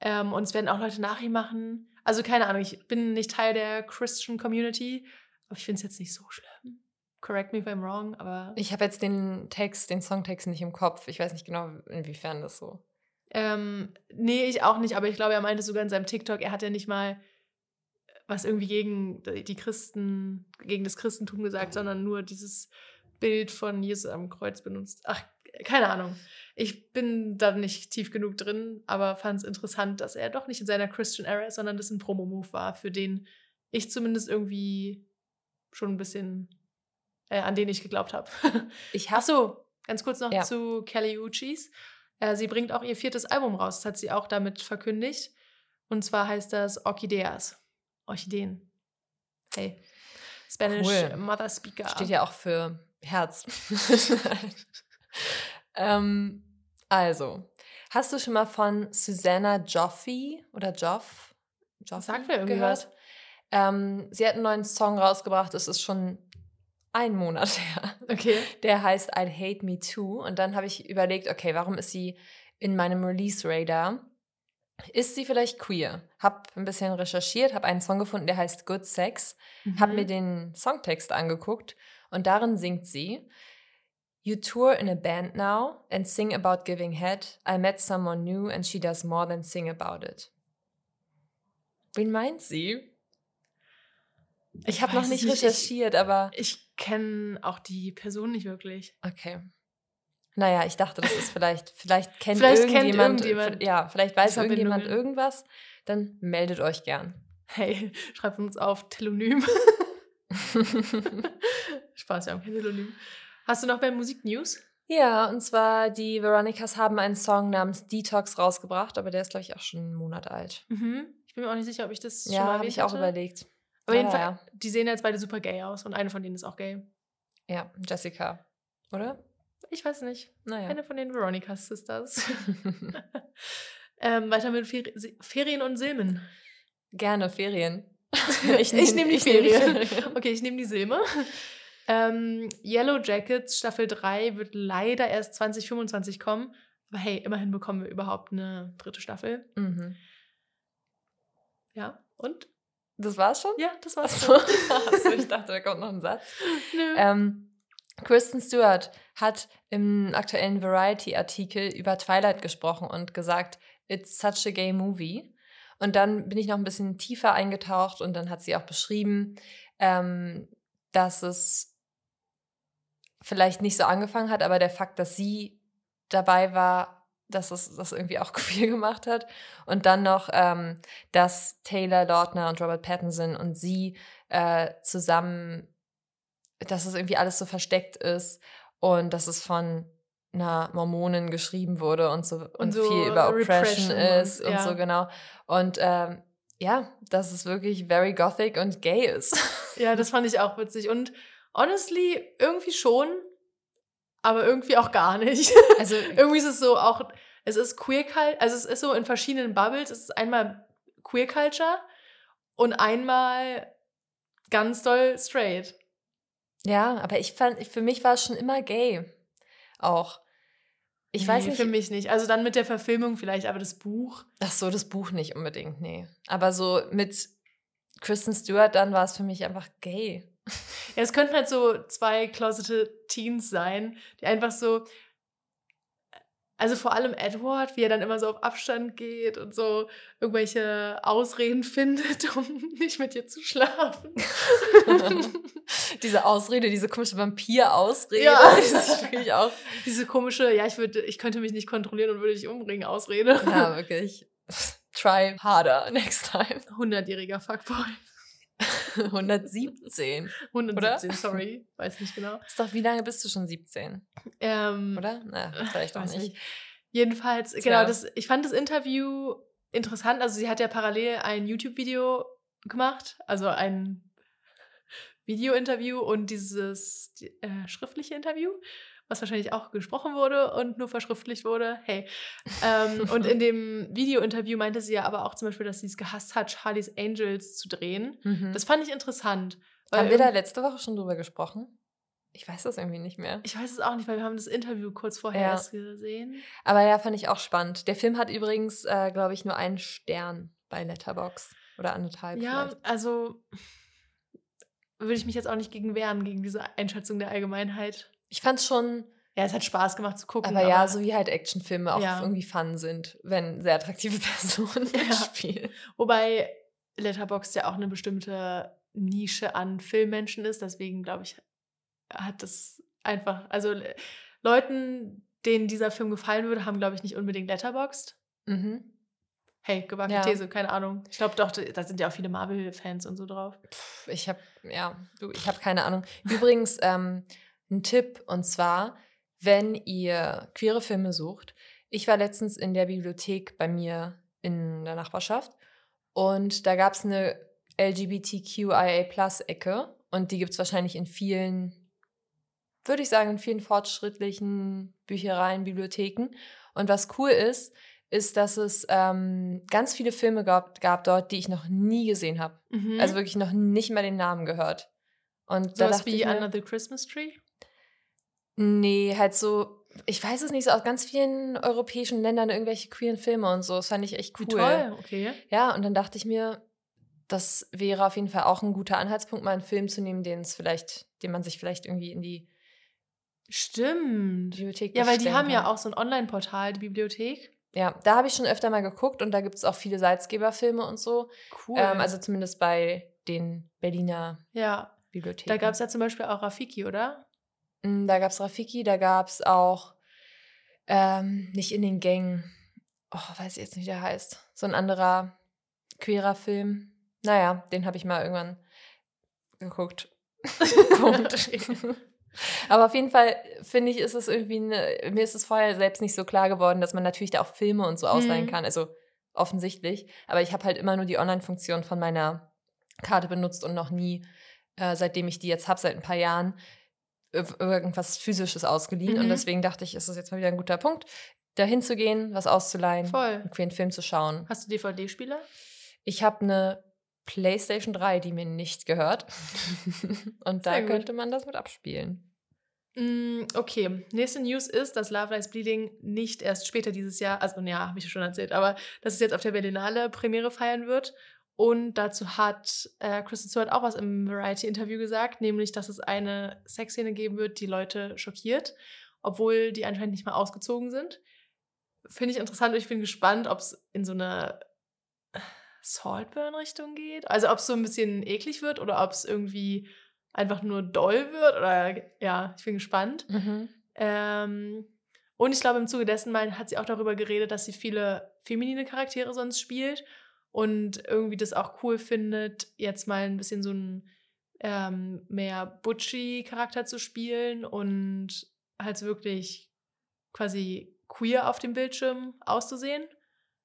Ähm, und es werden auch Leute nach ihm machen. Also keine Ahnung, ich bin nicht Teil der Christian Community, aber ich finde es jetzt nicht so schlimm. Correct me if I'm wrong, aber Ich habe jetzt den Text, den Songtext nicht im Kopf. Ich weiß nicht genau, inwiefern das so. ähm, nee, ich auch nicht, aber ich glaube, er meinte sogar in seinem TikTok, er hat ja nicht mal was irgendwie gegen die Christen, gegen das Christentum gesagt, sondern nur dieses Bild von Jesus am Kreuz benutzt. Ach, keine Ahnung. Ich bin da nicht tief genug drin, aber fand es interessant, dass er doch nicht in seiner Christian Era ist, sondern das ein Promo-Move war, für den ich zumindest irgendwie schon ein bisschen, äh, an den ich geglaubt habe. <laughs> Ich Ach habe so, ganz kurz noch Ja. zu Kelly Uchis. Äh, sie bringt auch ihr viertes Album raus, das hat sie auch damit verkündigt. Und zwar heißt das Orchideas. Orchideen. Hey. Spanish Cool. Mother Speaker. steht ja auch für Herz. <laughs> ähm, also, hast du schon mal von Susanna Joffe oder Joff? Joffe Sagt mir gehört? Ähm, sie hat einen neuen Song rausgebracht, es ist schon ein Monat <laughs> her. Okay. Der heißt I Hate Me Too. Und dann habe ich überlegt, okay, warum ist sie in meinem Release-Radar? Ist sie vielleicht queer? Hab ein bisschen recherchiert, habe einen Song gefunden, der heißt Good Sex. Hab Mhm. mir den Songtext angeguckt und darin singt sie You tour in a band now and sing about giving head. I met someone new and she does more than sing about it. Wen meint sie? Ich habe noch nicht nicht. Ich- recherchiert, aber Ich kenne auch die Person nicht wirklich. okay. Naja, ich dachte, das ist vielleicht, vielleicht kennt Vielleicht kennt irgendjemand, irgendjemand ja, vielleicht weiß irgendjemand irgendwas, dann meldet euch gern. Hey, <laughs> schreibt uns auf Telonym. <laughs> <laughs> Spaß, wir haben kein Telonym. Hast du noch bei Musik News? Ja, und zwar die Veronicas haben einen Song namens Detox rausgebracht, aber der ist, glaube ich, auch schon einen Monat alt. Mhm. Ich bin mir auch nicht sicher, ob ich das schon Ja, mal habe ich auch hatte. überlegt. Aber Ja, jedenfalls, die sehen jetzt beide super gay aus und eine von denen ist auch gay. Ja, Jessica, oder? Ich weiß nicht. Naja. Eine von den Veronica Sisters. <laughs> ähm, weiter mit Fer Ferien und Silmen. Gerne Ferien. <laughs> Ich, nehm- nehme nehm die Ferien. Ferien. okay, ich nehme die Silme. Ähm, Yellow Jackets Staffel 3 wird leider erst 2025 kommen. Aber hey, immerhin bekommen wir überhaupt eine dritte Staffel. Mhm. Ja, und? Das war's schon? Ja, das war's. Achso, schon. <laughs> Achso, ich dachte, da kommt noch ein Satz. Nö. Ähm, Kristen Stewart hat im aktuellen Variety-Artikel über Twilight gesprochen und gesagt, it's such a gay movie. Und dann bin ich noch ein bisschen tiefer eingetaucht und dann hat sie auch beschrieben, ähm, dass es vielleicht nicht so angefangen hat, aber der Fakt, dass sie dabei war, dass es das irgendwie auch <laughs> queer gemacht hat. Und dann noch, ähm, dass Taylor Lautner und Robert Pattinson und sie äh, zusammen, dass es irgendwie alles so versteckt ist und dass es von einer Mormonin geschrieben wurde und so und, Und so viel über Oppression und- ist und ja. so genau. Und ähm, ja, dass es wirklich very gothic und gay ist. <laughs> Ja, das fand ich auch witzig. Und honestly, irgendwie schon, aber irgendwie auch gar nicht. <laughs> Also irgendwie ist es so auch, es ist Queer also es ist so in verschiedenen Bubbles. Es ist einmal Queer Culture und einmal ganz doll straight. Ja, aber ich fand, für mich war es schon immer gay. Auch. Ich weiß Nee, nicht. Für mich nicht. Also dann mit der Verfilmung vielleicht, aber das Buch. Ach so, das Buch nicht unbedingt, nee. Aber so mit Kristen Stewart dann war es für mich einfach gay. Ja, es könnten halt so zwei closeted Teens sein, die einfach so. Also vor allem Edward, wie er dann immer so auf Abstand geht und so irgendwelche Ausreden <laughs> findet, um nicht mit ihr zu schlafen. <laughs> diese Ausrede, diese komische Vampir-Ausrede. Ja. <laughs> das wirklich auch. Diese komische, ja, ich würde, ich könnte mich nicht kontrollieren und würde dich umbringen, Ausrede. Ja, wirklich. Try harder next time. 100-jähriger Fuckboy. <laughs> 117. 117, sorry, <laughs> weiß nicht genau. Ist doch, wie lange bist du schon 17? Ähm, Oder? Na, vielleicht auch nicht. Jedenfalls, Tja. genau, das, ich fand das Interview interessant. Also sie hat ja parallel ein YouTube-Video gemacht, also ein Video-Interview und dieses die, äh, schriftliche Interview, was wahrscheinlich auch gesprochen wurde und nur verschriftlicht wurde. Hey. <laughs> Ähm, und in dem Video-Interview meinte sie ja aber auch zum Beispiel, dass sie es gehasst hat, Charlie's Angels zu drehen. Mhm. Das fand ich interessant. Haben wir da letzte Woche schon drüber gesprochen? Ich weiß das irgendwie nicht mehr. ich weiß es auch nicht, weil wir haben das Interview kurz vorher Ja. erst gesehen. Aber ja, fand ich auch spannend. Der Film hat übrigens, äh, glaube ich, nur einen Stern bei Letterbox oder anderthalb Ja, vielleicht. also würde ich mich jetzt auch nicht gegen wehren, gegen diese Einschätzung der Allgemeinheit. Ich fand schon, Ja, es hat Spaß gemacht zu gucken. aber ja, so wie halt Actionfilme auch Ja. irgendwie fun sind, wenn sehr attraktive <laughs> Personen Ja. mitspielen. Wobei Letterboxd ja auch eine bestimmte Nische an Filmmenschen ist, deswegen glaube ich, hat das einfach, also Le- Leuten, denen dieser Film gefallen würde, haben, glaube ich, nicht unbedingt Letterboxd. Mhm. Hey, gewagte Ja. These, keine Ahnung. Ich glaube doch, da sind ja auch viele Marvel-Fans und so drauf. Ich habe, ja, du, ich habe keine Ahnung. Übrigens, ähm, ein Tipp, und zwar, wenn ihr queere Filme sucht. Ich war letztens in der Bibliothek bei mir in der Nachbarschaft und da gab es eine LGBTQIA-Plus-Ecke und die gibt es wahrscheinlich in vielen, würde ich sagen, in vielen fortschrittlichen Büchereien, Bibliotheken. Und was cool ist, ist, dass es ähm, ganz viele Filme gab, gab dort, die ich noch nie gesehen habe. Mhm. Also wirklich noch nicht mal den Namen gehört. Und da sowas dachte wie mir, Under the Christmas Tree. Nee, halt so, ich weiß es nicht, so aus ganz vielen europäischen Ländern irgendwelche queeren Filme und so. Das fand ich echt cool. Wie toll, okay. Ja, und dann dachte ich mir, das wäre auf jeden Fall auch ein guter Anhaltspunkt, mal einen Film zu nehmen, den es vielleicht, den man sich vielleicht irgendwie in die Stimmt. Bibliothek Ja, weil die haben ja kann. auch so ein Online-Portal, die Bibliothek. Ja, da habe ich schon öfter mal geguckt und da gibt es auch viele Salzgeberfilme und so. Cool. Ähm, also zumindest bei den Berliner ja, Bibliotheken. da gab es ja zum Beispiel auch Rafiki, oder? Mm, Da gab es Rafiki, da gab es auch ähm, nicht in den Gängen. Oh, weiß ich jetzt nicht, wie der heißt. So ein anderer queerer Film. Naja, den habe ich mal irgendwann geguckt. <laughs> Punkt. Aber auf jeden Fall finde ich, ist es irgendwie eine, mir ist es vorher selbst nicht so klar geworden, dass man natürlich da auch Filme und so ausleihen Mhm. kann. Also offensichtlich. Aber ich habe halt immer nur die Online-Funktion von meiner Karte benutzt und noch nie, äh, seitdem ich die jetzt habe, seit ein paar Jahren, irgendwas Physisches ausgeliehen. Und Mhm. deswegen dachte ich, ist es jetzt mal wieder ein guter Punkt, da hinzugehen, was auszuleihen, Voll. einen queeren Film zu schauen. Hast du DVD-Spieler? Ich habe eine PlayStation 3, die mir nicht gehört. <laughs> Und da könnte man das mit abspielen. Mm, okay, nächste News ist, dass Love Lies Bleeding nicht erst später dieses Jahr, also ja, habe ich ja schon erzählt, aber dass es jetzt auf der Berlinale Premiere feiern wird. Und dazu hat äh, Kristen Stewart auch was im Variety-Interview gesagt, nämlich, dass es eine Sexszene geben wird, die Leute schockiert, obwohl die anscheinend nicht mal ausgezogen sind. Finde ich interessant und ich bin gespannt, ob es in so eine Saltburn-Richtung geht. Also ob es so ein bisschen eklig wird oder ob es irgendwie einfach nur doll wird. Oder ja, ich bin gespannt. Ähm, und ich glaube, im Zuge dessen mein, hat sie auch darüber geredet, dass sie viele feminine Charaktere sonst spielt und irgendwie das auch cool findet, jetzt mal ein bisschen so einen ähm, mehr Butchy-Charakter zu spielen und halt wirklich quasi queer auf dem Bildschirm auszusehen.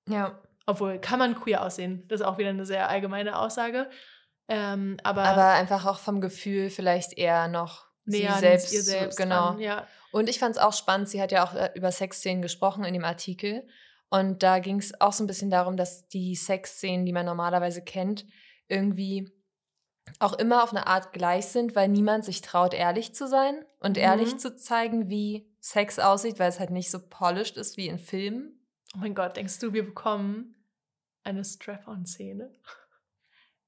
Ja. Obwohl, kann man queer aussehen? Das ist auch wieder eine sehr allgemeine Aussage. Ähm, aber, Aber einfach auch vom Gefühl vielleicht eher noch näher sie selbst. ihr selbst. genau. An, ja. Und ich fand es auch spannend, sie hat ja auch äh, über Sexszenen gesprochen in dem Artikel. Und da ging es auch so ein bisschen darum, dass die Sexszenen, die man normalerweise kennt, irgendwie auch immer auf eine Art gleich sind, weil niemand sich traut, ehrlich zu sein und Mhm. ehrlich zu zeigen, wie Sex aussieht, weil es halt nicht so polished ist wie in Filmen. Oh mein Gott, denkst du, wir bekommen eine Strap-on-Szene?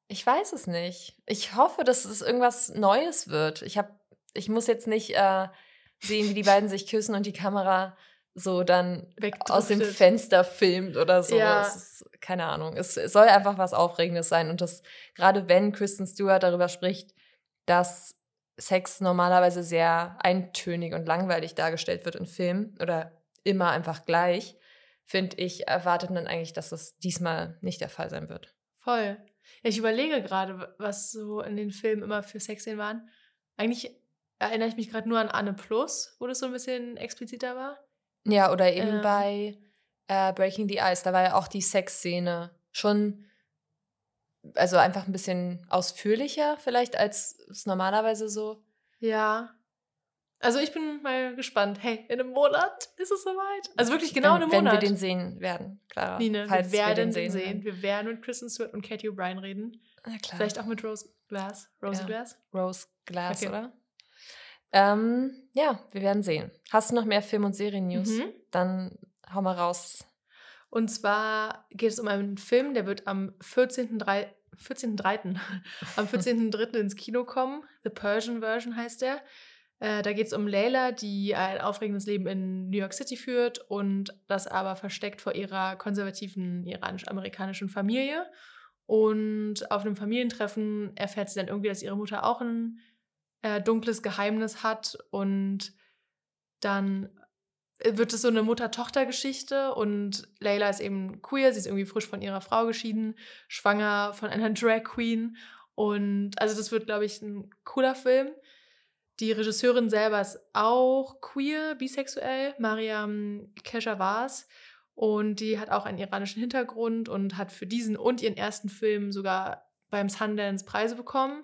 Ich weiß es nicht. Ich hoffe, dass es irgendwas Neues wird. Ich habe, ich muss jetzt nicht äh, sehen, wie die beiden sich küssen und die Kamera so dann aus dem. Fenster filmt oder so. Ja. Es ist, keine Ahnung. Es, es soll einfach was Aufregendes sein. Und das, gerade wenn Kristen Stewart darüber spricht, dass Sex normalerweise sehr eintönig und langweilig dargestellt wird in Filmen oder immer einfach gleich, finde ich, erwartet man eigentlich, dass das diesmal nicht der Fall sein wird. Voll. Ja, ich überlege gerade, was so in den Filmen immer für Sexszenen waren. Eigentlich erinnere ich mich gerade nur an Anne Plus, wo das so ein bisschen expliziter war. Ja, oder eben Ähm. bei äh, Breaking the Ice, da war ja auch die Sexszene schon, also einfach ein bisschen ausführlicher vielleicht, als es normalerweise so. Ja. Also ich bin mal gespannt. Hey, in einem Monat ist es soweit. Also wirklich genau in wenn, einem wenn Monat. wir den sehen werden, Clara. Nina, falls wir werden wir den sehen. werden. Wir werden mit Kristen Stewart und Katie O'Brien reden. Na klar. Vielleicht auch mit Rose Glass. Rose Ja. Glass. Rose Glass, Okay. oder? Ähm, ja, wir werden sehen. Hast du noch mehr Film- und Serien-News? Mhm. Dann hau mal raus. Und zwar geht es um einen Film, der wird am 14.3. 14.3. <laughs> am 14.3. ins Kino kommen. The Persian Version heißt der. Äh, da geht es um Layla, die ein aufregendes Leben in New York City führt und das aber versteckt vor ihrer konservativen iranisch-amerikanischen Familie. Und auf einem Familientreffen erfährt sie dann irgendwie, dass ihre Mutter auch ein äh, dunkles Geheimnis hat und dann wird es so eine Mutter-Tochter-Geschichte und Layla ist eben queer, sie ist irgendwie frisch von ihrer Frau geschieden, schwanger von einer <laughs> Drag Queen und also das wird, glaube ich, ein cooler Film. Die Regisseurin selber ist auch queer, bisexuell, Mariam Keshavas und die hat auch einen iranischen Hintergrund und hat für diesen und ihren ersten Film sogar beim Sundance Preise bekommen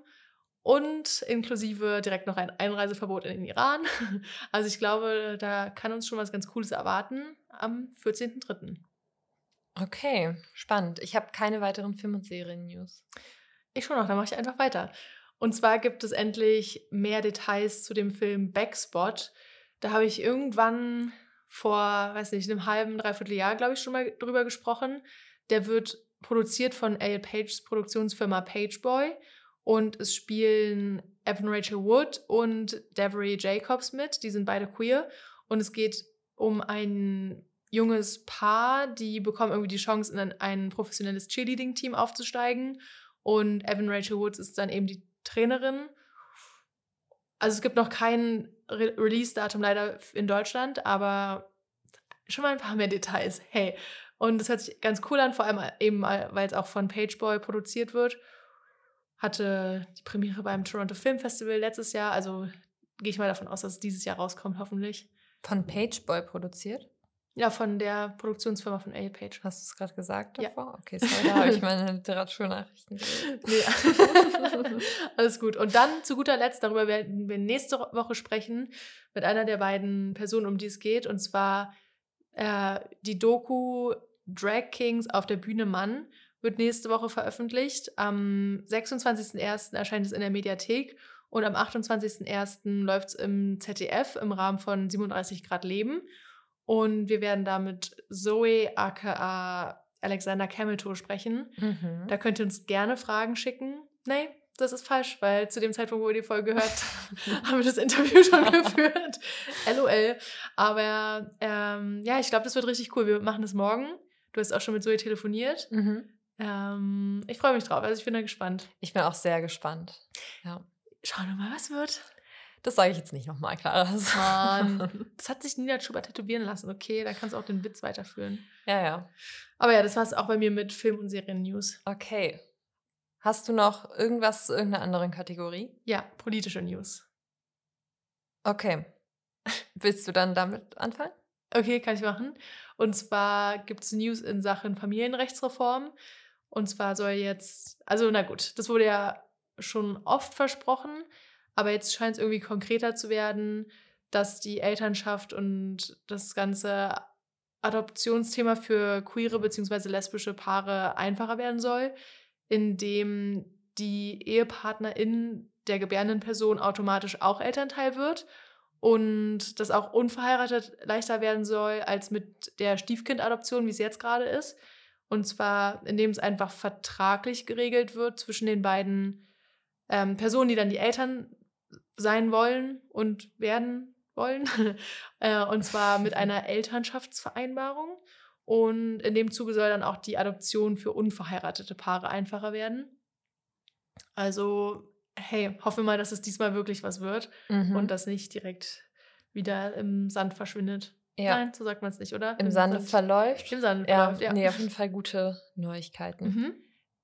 und inklusive direkt noch ein Einreiseverbot in den Iran. <laughs> Also ich glaube, da kann uns schon was ganz Cooles erwarten am 14.03. Okay, spannend. Ich habe keine weiteren Film- und Serien-News. Ich schon noch, dann mache ich einfach weiter. Und zwar gibt es endlich mehr Details zu dem Film Backspot. Da habe ich irgendwann vor, weiß nicht, einem halben, dreiviertel Jahr, glaube ich, schon mal drüber gesprochen. Der wird produziert von A.L. Pages Produktionsfirma Pageboy und es spielen Evan Rachel Wood und Devery Jacobs mit. Die sind beide queer und es geht um ein junges Paar, die bekommen irgendwie die Chance, in ein, professionelles Cheerleading-Team aufzusteigen und Evan Rachel Woods ist dann eben die Trainerin. Also es gibt noch kein Re Release-Datum leider in Deutschland, aber schon mal ein paar mehr Details. Hey, und das hört sich ganz cool an, vor allem eben, weil es auch von Pageboy produziert wird. Hatte die Premiere beim Toronto Film Festival letztes Jahr, also gehe ich mal davon aus, dass es dieses Jahr rauskommt, hoffentlich. Von Pageboy produziert? Ja, von der Produktionsfirma von A. Page. Hast du es gerade gesagt Ja. davor? Okay, sorry, da habe ich meine <laughs> Literaturnachrichten. Nee. <laughs> Alles gut. Und dann zu guter Letzt, darüber werden wir nächste Woche sprechen, mit einer der beiden Personen, um die es geht. Und zwar äh, die Doku Drag Kings auf der Bühne Mann wird nächste Woche veröffentlicht. Am 26.01. erscheint es in der Mediathek und am 28.01. läuft es im ZDF im Rahmen von 37 Grad Leben. Und wir werden da mit Zoe aka Alexander Camilto sprechen. Mhm. Da könnt ihr uns gerne Fragen schicken. Nee, das ist falsch, weil zu dem Zeitpunkt, wo ihr die Folge hört, <laughs> haben wir das Interview schon geführt. <laughs> LOL. Aber ähm, ja, ich glaube, das wird richtig cool. Wir machen das morgen. Du hast auch schon mit Zoe telefoniert. Mhm. Ähm, ich freue mich drauf. Also ich bin da gespannt. Ich bin auch sehr gespannt. Ja. Schauen wir mal, was wird. Das sage ich jetzt nicht nochmal, Clara. Mann. <laughs> Das hat sich Nina Schubert tätowieren lassen. Okay, da kannst du auch den Witz weiterführen. ja, ja. Aber ja, das war es auch bei mir mit Film- und Serien-News. Okay. Hast du noch irgendwas zu irgendeiner anderen Kategorie? Ja, politische News. Okay. Willst du dann damit anfangen? Okay, kann ich machen. Und zwar gibt es News in Sachen Familienrechtsreform. Und zwar soll jetzt, also na gut, das wurde ja schon oft versprochen, aber jetzt scheint es irgendwie konkreter zu werden, dass die Elternschaft und das ganze Adoptionsthema für queere bzw. lesbische Paare einfacher werden soll, indem die Ehepartnerin der gebärenden Person automatisch auch Elternteil wird und das auch unverheiratet leichter werden soll als mit der Stiefkindadoption, wie es jetzt gerade ist. Und zwar, indem es einfach vertraglich geregelt wird zwischen den beiden ähm, Personen, die dann die Eltern sein wollen und werden wollen. <laughs> äh, und zwar mit <laughs> einer Elternschaftsvereinbarung. Und in dem Zuge soll dann auch die Adoption für unverheiratete Paare einfacher werden. Also, hey, hoffe mal, dass es diesmal wirklich was wird mhm. und das nicht direkt wieder im Sand verschwindet. Ja. Nein, so sagt man es nicht, oder? Im, Im Sande Sand. verläuft. Im Sande ja, verläuft, ja. Nee, auf jeden Fall gute Neuigkeiten. Mhm.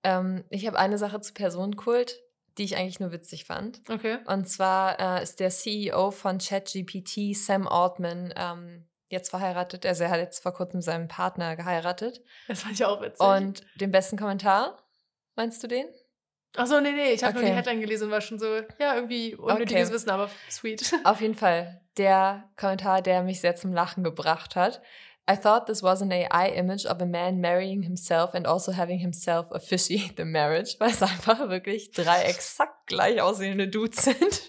Ähm, ich habe eine Sache zu Personenkult, die ich eigentlich nur witzig fand. Okay. Und zwar äh, ist der CEO von ChatGPT, Sam Altman, ähm, jetzt verheiratet. Also er hat jetzt vor kurzem seinen Partner geheiratet. Das fand ich auch witzig. Und den besten Kommentar, meinst du den? Achso, nee, nee, ich habe okay. nur die Headline gelesen und war schon so, ja, irgendwie unnötiges okay. Wissen, aber sweet. <laughs> Auf jeden Fall der Kommentar, der mich sehr zum Lachen gebracht hat. I thought this was an AI image of a man marrying himself and also having himself officiate the marriage, <laughs> weil es einfach wirklich drei <laughs> exakt gleich aussehende Dudes sind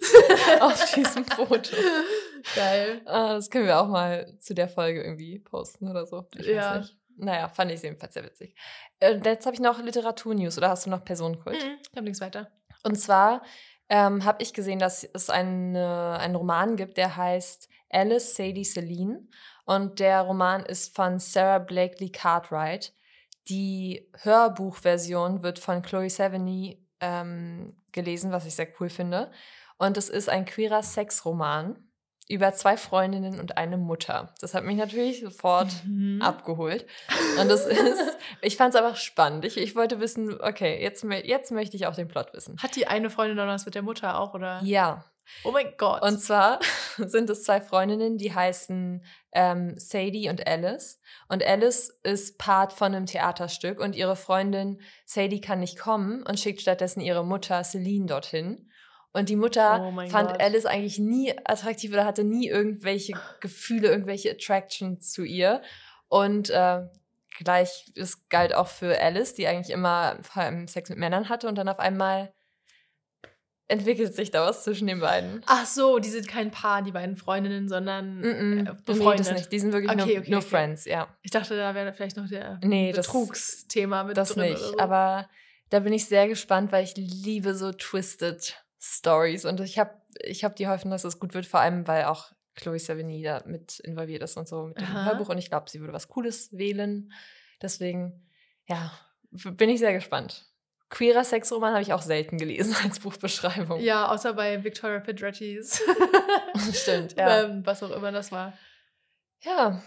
auf diesem Foto. Geil. Uh, das können wir auch mal zu der Folge irgendwie posten oder so. Ich ja. weiß nicht. Naja, fand ich jedenfalls sehr witzig. Äh, jetzt habe ich noch Literaturnews oder hast du noch Personenkult? Mhm, ich habe nichts weiter. Und zwar ähm, habe ich gesehen, dass es eine, einen Roman gibt, der heißt Alice Sadie Celine. Und der Roman ist von Sarah Blakely Cartwright. Die Hörbuchversion wird von Chloe Sevigny ähm, gelesen, was ich sehr cool finde. Und es ist ein queerer Sexroman über zwei Freundinnen und eine Mutter. Das hat mich natürlich sofort mhm. abgeholt. Und das ist, <laughs> ich fand es einfach spannend. Ich, ich wollte wissen, okay, jetzt, jetzt möchte ich auch den Plot wissen. Hat die eine Freundin dann was mit der Mutter auch, oder? Ja. Oh mein Gott. Und zwar <laughs> sind es zwei Freundinnen, die heißen ähm, Sadie und Alice. Und Alice ist Part von einem Theaterstück und ihre Freundin Sadie kann nicht kommen und schickt stattdessen ihre Mutter Celine dorthin. Und die Mutter oh fand Gott. Alice eigentlich nie attraktiv oder hatte nie irgendwelche Gefühle, irgendwelche Attraction zu ihr. Und äh, gleich, es galt auch für Alice, die eigentlich immer vor allem Sex mit Männern hatte und dann auf einmal entwickelt sich da was zwischen den beiden. Ach so, die sind kein Paar, die beiden Freundinnen, sondern mm -mm, befreundet. Nee, das nicht. Die sind wirklich okay, nur, okay, nur okay. Friends, ja. Ich dachte, da wäre vielleicht noch der nee, Betrugsthema mit das drin. Das nicht, so. aber da bin ich sehr gespannt, weil ich liebe so Twisted Stories und ich habe ich hab die Hoffnung, dass es gut wird, vor allem weil auch Chloe Sevigny da mit involviert ist und so mit dem Aha. Hörbuch und ich glaube, sie würde was Cooles wählen. Deswegen, ja, bin ich sehr gespannt. Queerer Sexroman habe ich auch selten gelesen <laughs> als Buchbeschreibung. Ja, außer bei Victoria Pedretti's. <laughs> Stimmt, ja. Ähm, was auch immer das war. Ja.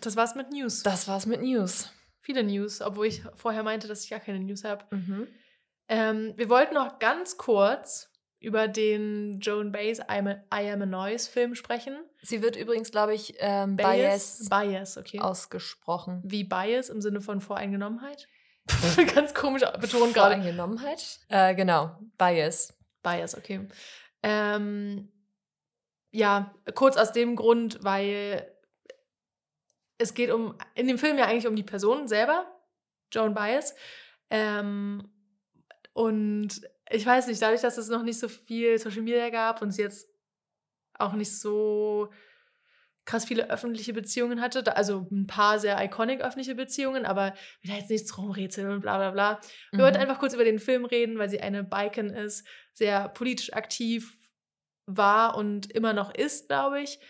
Das war's mit News. Das war's mit News. Viele News, obwohl ich vorher meinte, dass ich gar keine News habe. Mhm. Ähm, wir wollten noch ganz kurz über den Joan Baez I Am a, I Am a Noise Film sprechen. Sie wird übrigens, glaube ich, ähm, Bias, Bias okay. ausgesprochen. Wie Bias im Sinne von Voreingenommenheit? <laughs> ganz komisch betont gerade. Voreingenommenheit? Äh, genau, Bias. Bias, okay. Ähm, ja, kurz aus dem Grund, weil es geht um, in dem Film ja eigentlich um die Person selber, Joan Bias. Ähm, und ich weiß nicht, dadurch, dass es noch nicht so viel Social Media gab und sie jetzt auch nicht so krass viele öffentliche Beziehungen hatte, also ein paar sehr iconic öffentliche Beziehungen, aber da jetzt nichts rumrätseln und bla bla bla. Wir mhm. wollten einfach kurz über den Film reden, weil sie eine Biken ist, sehr politisch aktiv war und immer noch ist, glaube ich.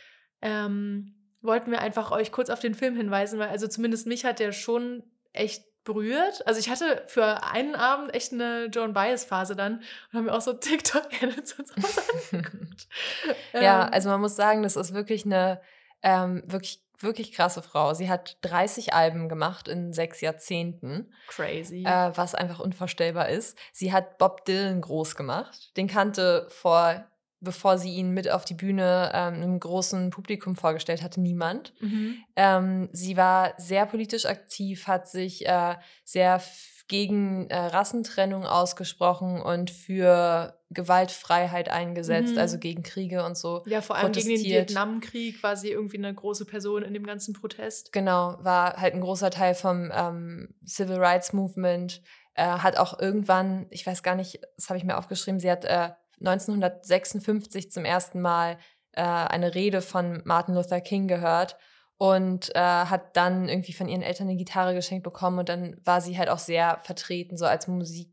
Ähm, wollten wir einfach euch kurz auf den Film hinweisen, weil also zumindest mich hat der schon echt berührt. Also ich hatte für einen Abend echt eine Joan Bias Phase dann und habe mir auch so TikTok-Edits <laughs> und sowas angeguckt. <laughs> ja, ähm. also man muss sagen, das ist wirklich eine ähm, wirklich wirklich krasse Frau. Sie hat 30 Alben gemacht in sechs Jahrzehnten. Crazy. Äh, was einfach unvorstellbar ist. Sie hat Bob Dylan groß gemacht. Den kannte vor bevor sie ihn mit auf die Bühne ähm, einem großen Publikum vorgestellt hatte, niemand. Mhm. Ähm, sie war sehr politisch aktiv, hat sich äh, sehr gegen äh, Rassentrennung ausgesprochen und für Gewaltfreiheit eingesetzt, Mhm. also gegen Kriege und so. Ja, vor allem gegen den. Vietnamkrieg war sie irgendwie eine große Person in dem ganzen Protest. Genau, war halt ein großer Teil vom ähm, Civil Rights Movement. Äh, hat auch irgendwann, ich weiß gar nicht, das habe ich mir aufgeschrieben, sie hat äh, 1956 zum ersten Mal äh, eine Rede von Martin Luther King gehört und äh, hat dann irgendwie von ihren Eltern eine Gitarre geschenkt bekommen und dann war sie halt auch sehr vertreten, so als Musik,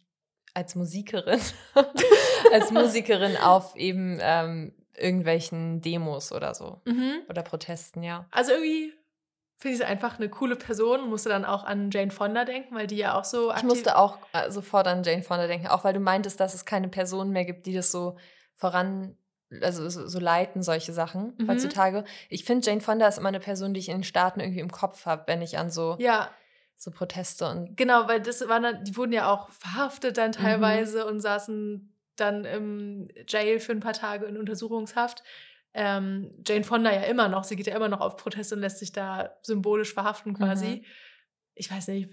als Musikerin, <laughs> als Musikerin auf eben ähm, irgendwelchen Demos oder so Mhm. oder Protesten, ja. Also irgendwie finde ich einfach eine coole Person musste dann auch an Jane Fonda denken, weil die ja auch so Ich musste auch äh, sofort an Jane Fonda denken, auch weil du meintest, dass es keine Personen mehr gibt, die das so voran, also so, so leiten, solche Sachen Mhm. heutzutage. Ich finde, Jane Fonda ist immer eine Person, die ich in den Staaten irgendwie im Kopf habe, wenn ich an so, Ja, so Proteste und genau, weil das waren dann, die wurden ja auch verhaftet Mhm. dann teilweise und saßen dann im Jail für ein paar Tage in Untersuchungshaft. Ähm, Jane Fonda ja immer noch, sie geht ja immer noch auf Proteste und lässt sich da symbolisch verhaften quasi. Mhm. Ich weiß nicht,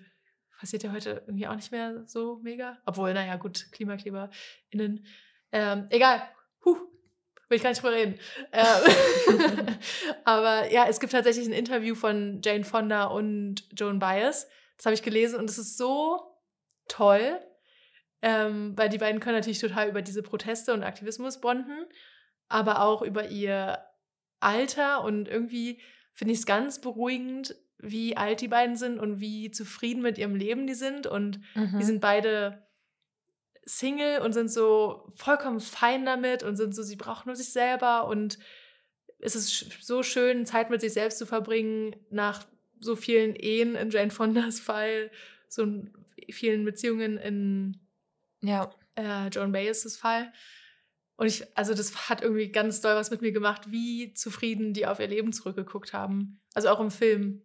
passiert ja heute irgendwie auch nicht mehr so mega. Obwohl, naja, gut, KlimakleberInnen. Ähm, egal. Huh, will ich gar nicht drüber reden. Ähm, <laughs> <laughs> aber ja, es gibt tatsächlich ein Interview von Jane Fonda und Joan Baez. Das habe ich gelesen und es ist so toll, ähm, weil die beiden können natürlich total über diese Proteste und Aktivismus bonden, aber auch über ihr Alter und irgendwie finde ich es ganz beruhigend, wie alt die beiden sind und wie zufrieden mit ihrem Leben die sind und Mhm. die sind beide Single und sind so vollkommen fein damit und sind so, sie brauchen nur sich selber und es ist so schön, Zeit mit sich selbst zu verbringen, nach so vielen Ehen in Jane Fondas Fall, so vielen Beziehungen in ja. äh, Joan Baez' Fall. Und ich, also das hat irgendwie ganz doll was mit mir gemacht, wie zufrieden die auf ihr Leben zurückgeguckt haben. Also auch im Film.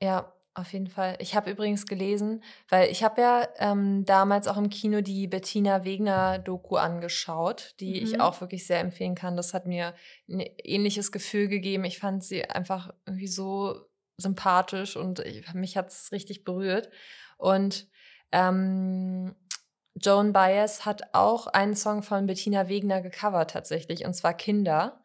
Ja, auf jeden Fall. Ich habe übrigens gelesen, weil ich habe ja ähm, damals auch im Kino die Bettina Wegner-Doku angeschaut, die ich Mhm. auch wirklich sehr empfehlen kann. Das hat mir ein ähnliches Gefühl gegeben. Ich fand sie einfach irgendwie so sympathisch und ich, mich hat es richtig berührt. Und ähm, Joan Baez hat auch einen Song von Bettina Wegner gecovert tatsächlich, und zwar Kinder.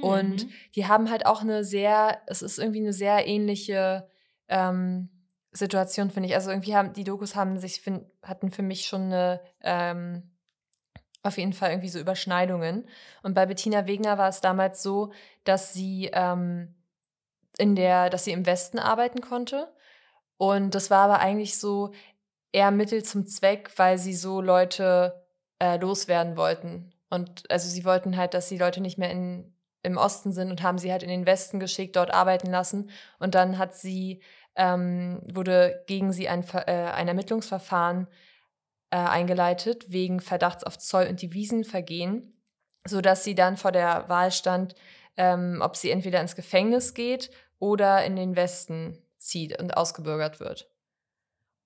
Und Mhm. die haben halt auch eine sehr, es ist irgendwie eine sehr ähnliche ähm, Situation, finde ich. Also irgendwie haben die Dokus haben sich, fin- hatten für mich schon eine, ähm, auf jeden Fall irgendwie so Überschneidungen. Und bei Bettina Wegner war es damals so, dass sie ähm, in der, dass sie im Westen arbeiten konnte. Und das war aber eigentlich so eher Mittel zum Zweck, weil sie so Leute äh, loswerden wollten. Und also sie wollten halt, dass die Leute nicht mehr in, im Osten sind und haben sie halt in den Westen geschickt, dort arbeiten lassen. Und dann hat sie, ähm, wurde gegen sie ein, äh, ein Ermittlungsverfahren äh, eingeleitet wegen Verdachts auf Zoll- und Devisenvergehen, sodass sie dann vor der Wahl stand, ähm, ob sie entweder ins Gefängnis geht oder in den Westen zieht und ausgebürgert wird.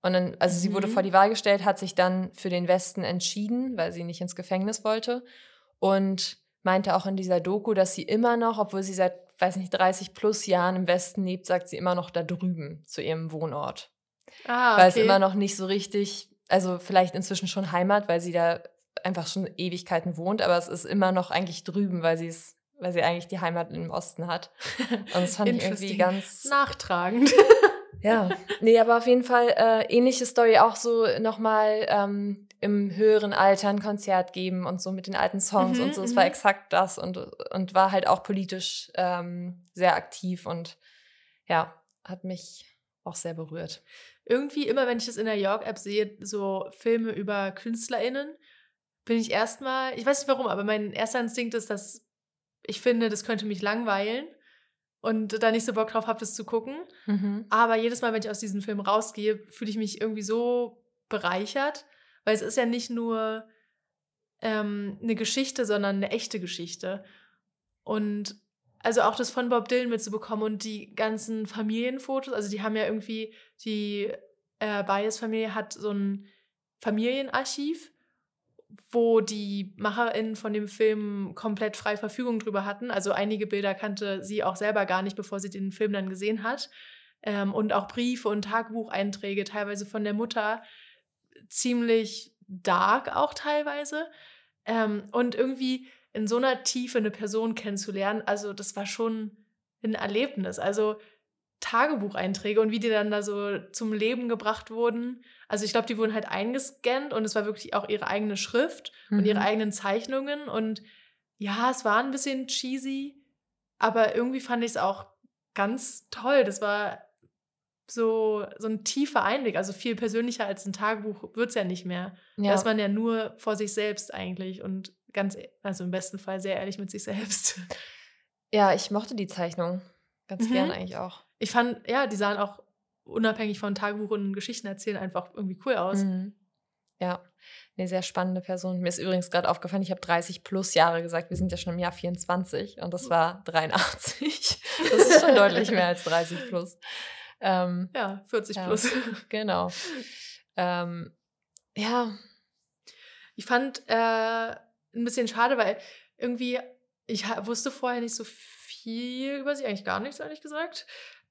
Und dann, also sie wurde Mhm. vor die Wahl gestellt, hat sich dann für den Westen entschieden, weil sie nicht ins Gefängnis wollte. Und meinte auch in dieser Doku, dass sie immer noch, obwohl sie seit, weiß nicht, 30 plus Jahren im Westen lebt, sagt sie immer noch da drüben zu ihrem Wohnort. ah, Weil es okay. immer noch nicht so richtig, also vielleicht inzwischen schon Heimat, weil sie da einfach schon Ewigkeiten wohnt, aber es ist immer noch eigentlich drüben, weil sie es, weil sie eigentlich die Heimat im Osten hat. <laughs> Und das fand ich irgendwie ganz nachtragend. Ja, nee, aber auf jeden Fall äh, ähnliche Story auch so nochmal ähm, im höheren Alter ein Konzert geben und so mit den alten Songs Mhm, und so. Es war mhm. exakt das und, und war halt auch politisch ähm, sehr aktiv und ja, hat mich auch sehr berührt. Irgendwie immer, wenn ich das in der York-App sehe, so Filme über KünstlerInnen, bin ich erstmal, ich weiß nicht warum, aber mein erster Instinkt ist, dass ich finde, das könnte mich langweilen und da nicht so Bock drauf habe, das zu gucken. Mhm. Aber jedes Mal, wenn ich aus diesem Film rausgehe, fühle ich mich irgendwie so bereichert, weil es ist ja nicht nur ähm, eine Geschichte, sondern eine echte Geschichte. Und also auch das von Bob Dylan mitzubekommen und die ganzen Familienfotos, also die haben ja irgendwie, die äh, Bias-Familie hat so ein Familienarchiv, wo die MacherInnen von dem Film komplett freie Verfügung drüber hatten. Also einige Bilder kannte sie auch selber gar nicht, bevor sie den Film dann gesehen hat. Ähm, und auch Briefe und Tagebucheinträge, teilweise von der Mutter, ziemlich dark auch teilweise. Ähm, und irgendwie in so einer Tiefe eine Person kennenzulernen, also das war schon ein Erlebnis. Also Tagebucheinträge und wie die dann da so zum Leben gebracht wurden. Also ich glaube, die wurden halt eingescannt und es war wirklich auch ihre eigene Schrift mhm. und ihre mhm. eigenen Zeichnungen. Und ja, es war ein bisschen cheesy, aber irgendwie fand ich es auch ganz toll. Das war so, so ein tiefer Einblick, also viel persönlicher als ein Tagebuch wird es ja nicht mehr. Ja. Da ist man ja nur vor sich selbst eigentlich und ganz, also im besten Fall sehr ehrlich mit sich selbst. Ja, ich mochte die Zeichnung ganz mhm. gern eigentlich auch. Ich fand, ja, die sahen auch unabhängig von Tagebuch und Geschichten erzählen einfach irgendwie cool aus. Mhm. Ja, eine sehr spannende Person. Mir ist übrigens gerade aufgefallen, ich habe 30 plus Jahre gesagt. Wir sind ja schon im Jahr 24 und das war <laughs> 83. Das ist schon deutlich mehr als 30 plus. Ähm, ja, 40 ja, plus. Genau. Ähm, ja. Ich fand äh, ein bisschen schade, weil irgendwie, ich wusste vorher nicht so viel über sie, eigentlich gar nichts, ehrlich gesagt.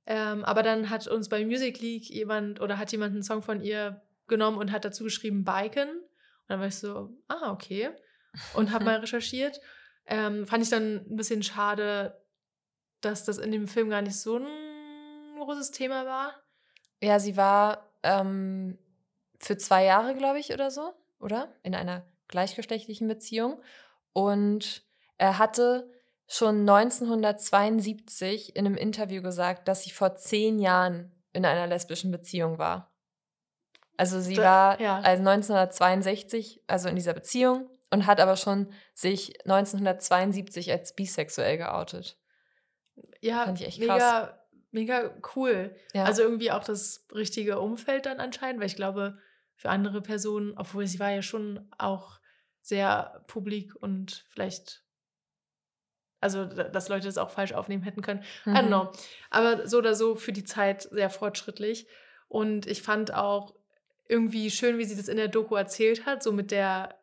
Ähm, aber dann hat uns bei Music League jemand oder hat jemand einen Song von ihr genommen und hat dazu geschrieben Biken. Und dann war ich so, ah, okay. Und habe mal <laughs> recherchiert. Ähm, fand ich dann ein bisschen schade, dass das in dem Film gar nicht so ein großes Thema war? Ja, sie war ähm, für zwei Jahre, glaube ich, oder so, oder? In einer gleichgeschlechtlichen Beziehung. Und er hatte schon 1972 in einem Interview gesagt, dass sie vor zehn Jahren in einer lesbischen Beziehung war. Also sie war ja. also 1962, also in dieser Beziehung und hat aber schon sich 1972 als bisexuell geoutet. Ja, Fand ich echt krass. mega mega cool. Ja. Also irgendwie auch das richtige Umfeld dann anscheinend, weil ich glaube, für andere Personen, obwohl sie war ja schon auch sehr publik und vielleicht, also dass Leute das auch falsch aufnehmen hätten können. Mhm. I don't mhm. know. Aber so oder so für die Zeit sehr fortschrittlich. Und ich fand auch irgendwie schön, wie sie das in der Doku erzählt hat, so mit der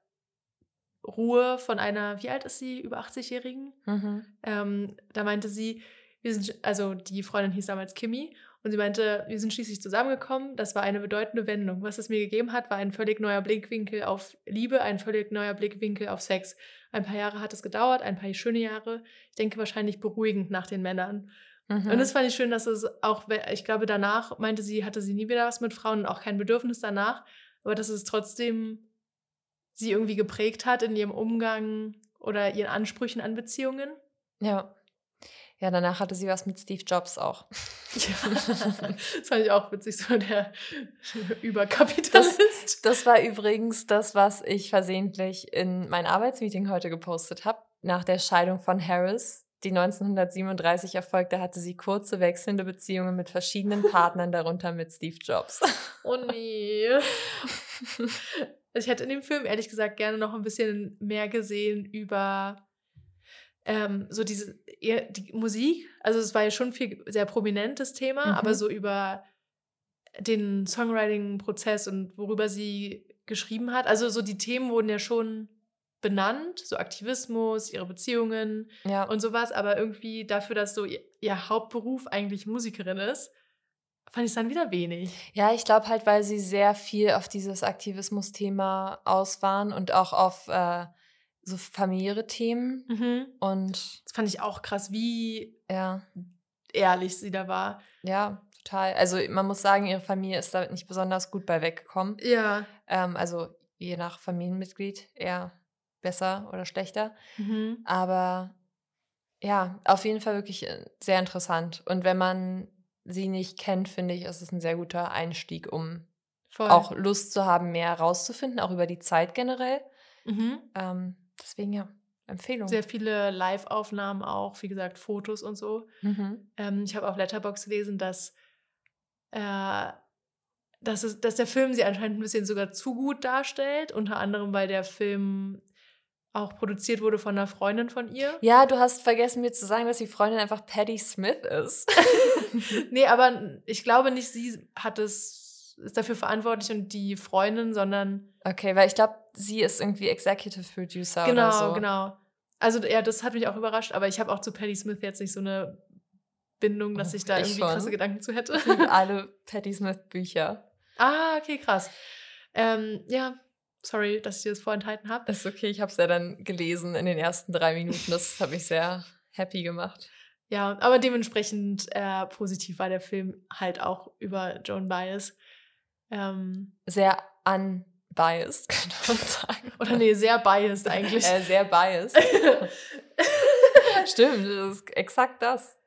Ruhe von einer, wie alt ist sie, über 80-Jährigen? Mhm. Ähm, da meinte sie, wir sind, also die Freundin hieß damals Kimi und sie meinte, wir sind schließlich zusammengekommen. Das war eine bedeutende Wendung. Was es mir gegeben hat, war ein völlig neuer Blickwinkel auf Liebe, ein völlig neuer Blickwinkel auf Sex. Ein paar Jahre hat es gedauert, ein paar schöne Jahre. Ich denke wahrscheinlich beruhigend nach den Männern. Mhm. Und das fand ich schön, dass es auch, ich glaube, danach meinte sie, hatte sie nie wieder was mit Frauen und auch kein Bedürfnis danach, aber dass es trotzdem sie irgendwie geprägt hat in ihrem Umgang oder ihren Ansprüchen an Beziehungen. Ja. Ja, danach hatte sie was mit Steve Jobs auch. Ja, <laughs> das fand ich auch witzig, so der <laughs> Überkapitalist. Das, das war übrigens das, was ich versehentlich in mein Arbeitsmeeting heute gepostet habe. Nach der Scheidung von Harris, die 1937 erfolgte, hatte sie kurze wechselnde Beziehungen mit verschiedenen Partnern, darunter mit Steve Jobs. Oh nee. Ich hätte in dem Film ehrlich gesagt gerne noch ein bisschen mehr gesehen über ähm, so diese die Musik, also es war ja schon viel sehr prominentes Thema, mhm. aber so über den Songwriting-Prozess und worüber sie geschrieben hat. Also so die Themen wurden ja schon benannt, so Aktivismus, ihre Beziehungen ja. und sowas, aber irgendwie dafür, dass so ihr, ihr Hauptberuf eigentlich Musikerin ist, fand ich es dann wieder wenig. Ja, ich glaube halt, weil sie sehr viel auf dieses Aktivismus-Thema aus waren und auch auf äh, so familiäre Themen. Mhm. Und das fand ich auch krass, wie ja. ehrlich sie da war. Ja, total. Also man muss sagen, ihre Familie ist damit nicht besonders gut bei weggekommen. Ja. Ähm, also je nach Familienmitglied eher besser oder schlechter. Mhm. Aber ja, auf jeden Fall wirklich äh, sehr interessant. Und wenn man sie nicht kennt, finde ich, ist es ein sehr guter Einstieg, um Voll. auch Lust zu haben, mehr herauszufinden, auch über die Zeit generell. Mhm. Ähm, Deswegen ja, Empfehlung. Sehr viele Live-Aufnahmen auch, wie gesagt, Fotos und so. Mhm. Ähm, ich habe auf Letterbox gelesen, dass, äh, dass, es, dass der Film sie anscheinend ein bisschen sogar zu gut darstellt, unter anderem, weil der Film auch produziert wurde von einer Freundin von ihr. Ja, du hast vergessen mir zu sagen, dass die Freundin einfach Patty Smith ist. <laughs> nee, aber ich glaube nicht, sie hat es ist dafür verantwortlich und die Freundin, sondern. Okay, weil ich glaube, sie ist irgendwie Executive Producer genau, oder so. Genau, genau. Also ja, das hat mich auch überrascht, aber ich habe auch zu Patti Smith jetzt nicht so eine Bindung, dass ich da Ich irgendwie schon. krasse Gedanken zu hätte. <laughs> Alle Patti Smith Bücher. ah, okay, krass. Ähm, ja, sorry, dass ich dir das vorenthalten habe. Ist okay, ich habe es ja dann gelesen in den ersten drei Minuten. Das hat mich sehr happy gemacht. Ja, aber dementsprechend äh, positiv war der Film halt auch über Joan Baez. Ähm, Sehr unbiased, <laughs> könnte man sagen. oder nee, sehr biased eigentlich. Äh, sehr biased. <laughs> Stimmt, das ist exakt das.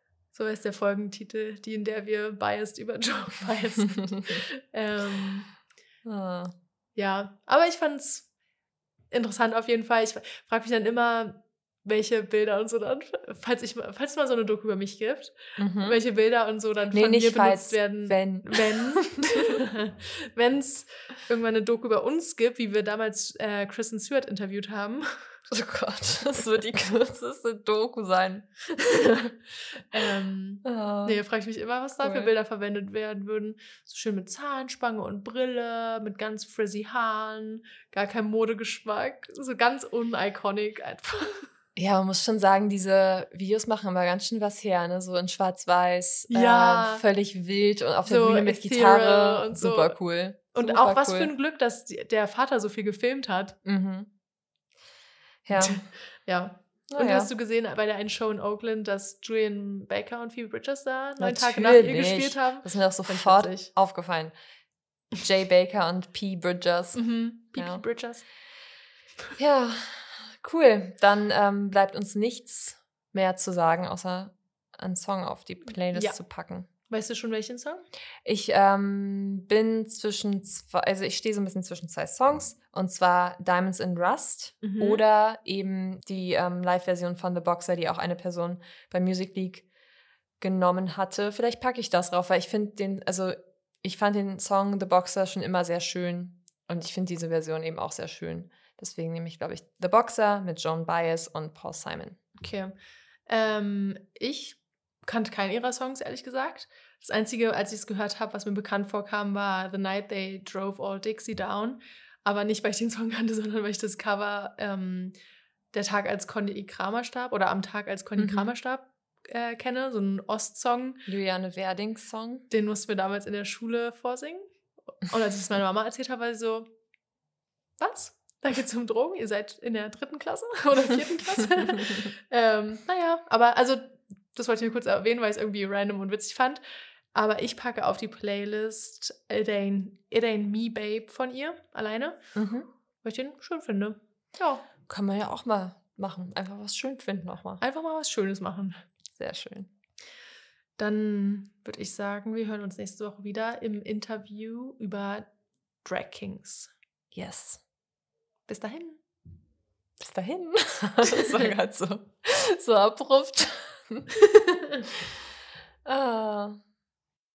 So ist der Folgentitel, die in der wir biased über Joan <laughs> Baez sind. <laughs> ähm, ah. Ja, aber ich fand's interessant auf jeden Fall. Ich frage mich dann immer, welche Bilder und so dann, falls ich mal- falls es mal so eine Doku über mich gibt, Mhm. welche Bilder und so dann Nee, von mir benutzt falls, werden. wenn. wenn <laughs> wenn es irgendwann eine Doku über uns gibt, wie wir damals äh, Kristen Stewart interviewt haben. <laughs> Oh Gott, das wird die kürzeste Doku sein. <laughs> ähm, Ah. nee, frage ich mich immer, was da für Cool. Bilder verwendet werden würden. So schön mit Zahnspange und Brille, mit ganz frizzy Haaren, gar kein Modegeschmack, so ganz uniconic einfach. Ja, man muss schon sagen, diese Videos machen aber ganz schön was her, ne? So in Schwarz-Weiß, Ja. äh, völlig wild und auf der So Bühne mit Gitarre. und so. Super cool. Und Super auch was cool. für ein Glück, dass der Vater so viel gefilmt hat. Mhm. Ja. <laughs> Ja. Na Und ja. hast du gesehen bei der einen Show in Oakland, dass Julian Baker und Phoebe Bridges da neun Tage nach ihr gespielt haben? Das ist mir auch sofort aufgefallen. Jay Baker und P. Bridgers. Mhm. Phoebe Ja. Bridges. Ja, cool. Dann ähm, bleibt uns nichts mehr zu sagen, außer einen Song auf die Playlist Ja. zu packen. Weißt du schon welchen Song? Ich ähm, bin zwischen zwei, also ich stehe so ein bisschen zwischen zwei Songs und zwar Diamonds in Rust Mhm. oder eben die ähm, Live-Version von The Boxer, die auch eine Person bei Music League genommen hatte. Vielleicht packe ich das drauf, weil ich finde den, also ich fand den Song The Boxer schon immer sehr schön und ich finde diese Version eben auch sehr schön. Deswegen nehme ich, glaube ich, The Boxer mit Joan Baez und Paul Simon. Okay. Ähm, ich kannte keinen ihrer Songs, ehrlich gesagt. Das Einzige, als ich es gehört habe, was mir bekannt vorkam, war The Night They Drove All Dixie Down. Aber nicht, weil ich den Song kannte, <laughs> sondern weil ich das Cover ähm, der Tag, als Conny Kramer starb oder am Tag, als Conny Mhm. Kramer starb, äh, kenne. So ein Ostsong. Juliane Werdings Song. Den mussten wir damals in der Schule vorsingen. Und als ich es meiner Mama erzählt habe, war sie so, was? Da geht es um Drogen? Ihr seid in der dritten Klasse <laughs> oder vierten Klasse? <laughs> ähm, naja, aber also, das wollte ich nur kurz erwähnen, weil ich es irgendwie random und witzig fand. Aber ich packe auf die Playlist It Ain't, It Ain't Me Babe von ihr alleine, mhm. weil ich den schön finde. Ja, Kann man ja auch mal machen. Einfach was schön finden auch mal. einfach mal was Schönes machen. Sehr schön. Dann würde ich sagen, wir hören uns nächste Woche wieder im Interview über Drag Kings. Yes. Bis dahin. Bis dahin. <laughs> das war gerade so, so abrupt. Ah. <laughs> <laughs>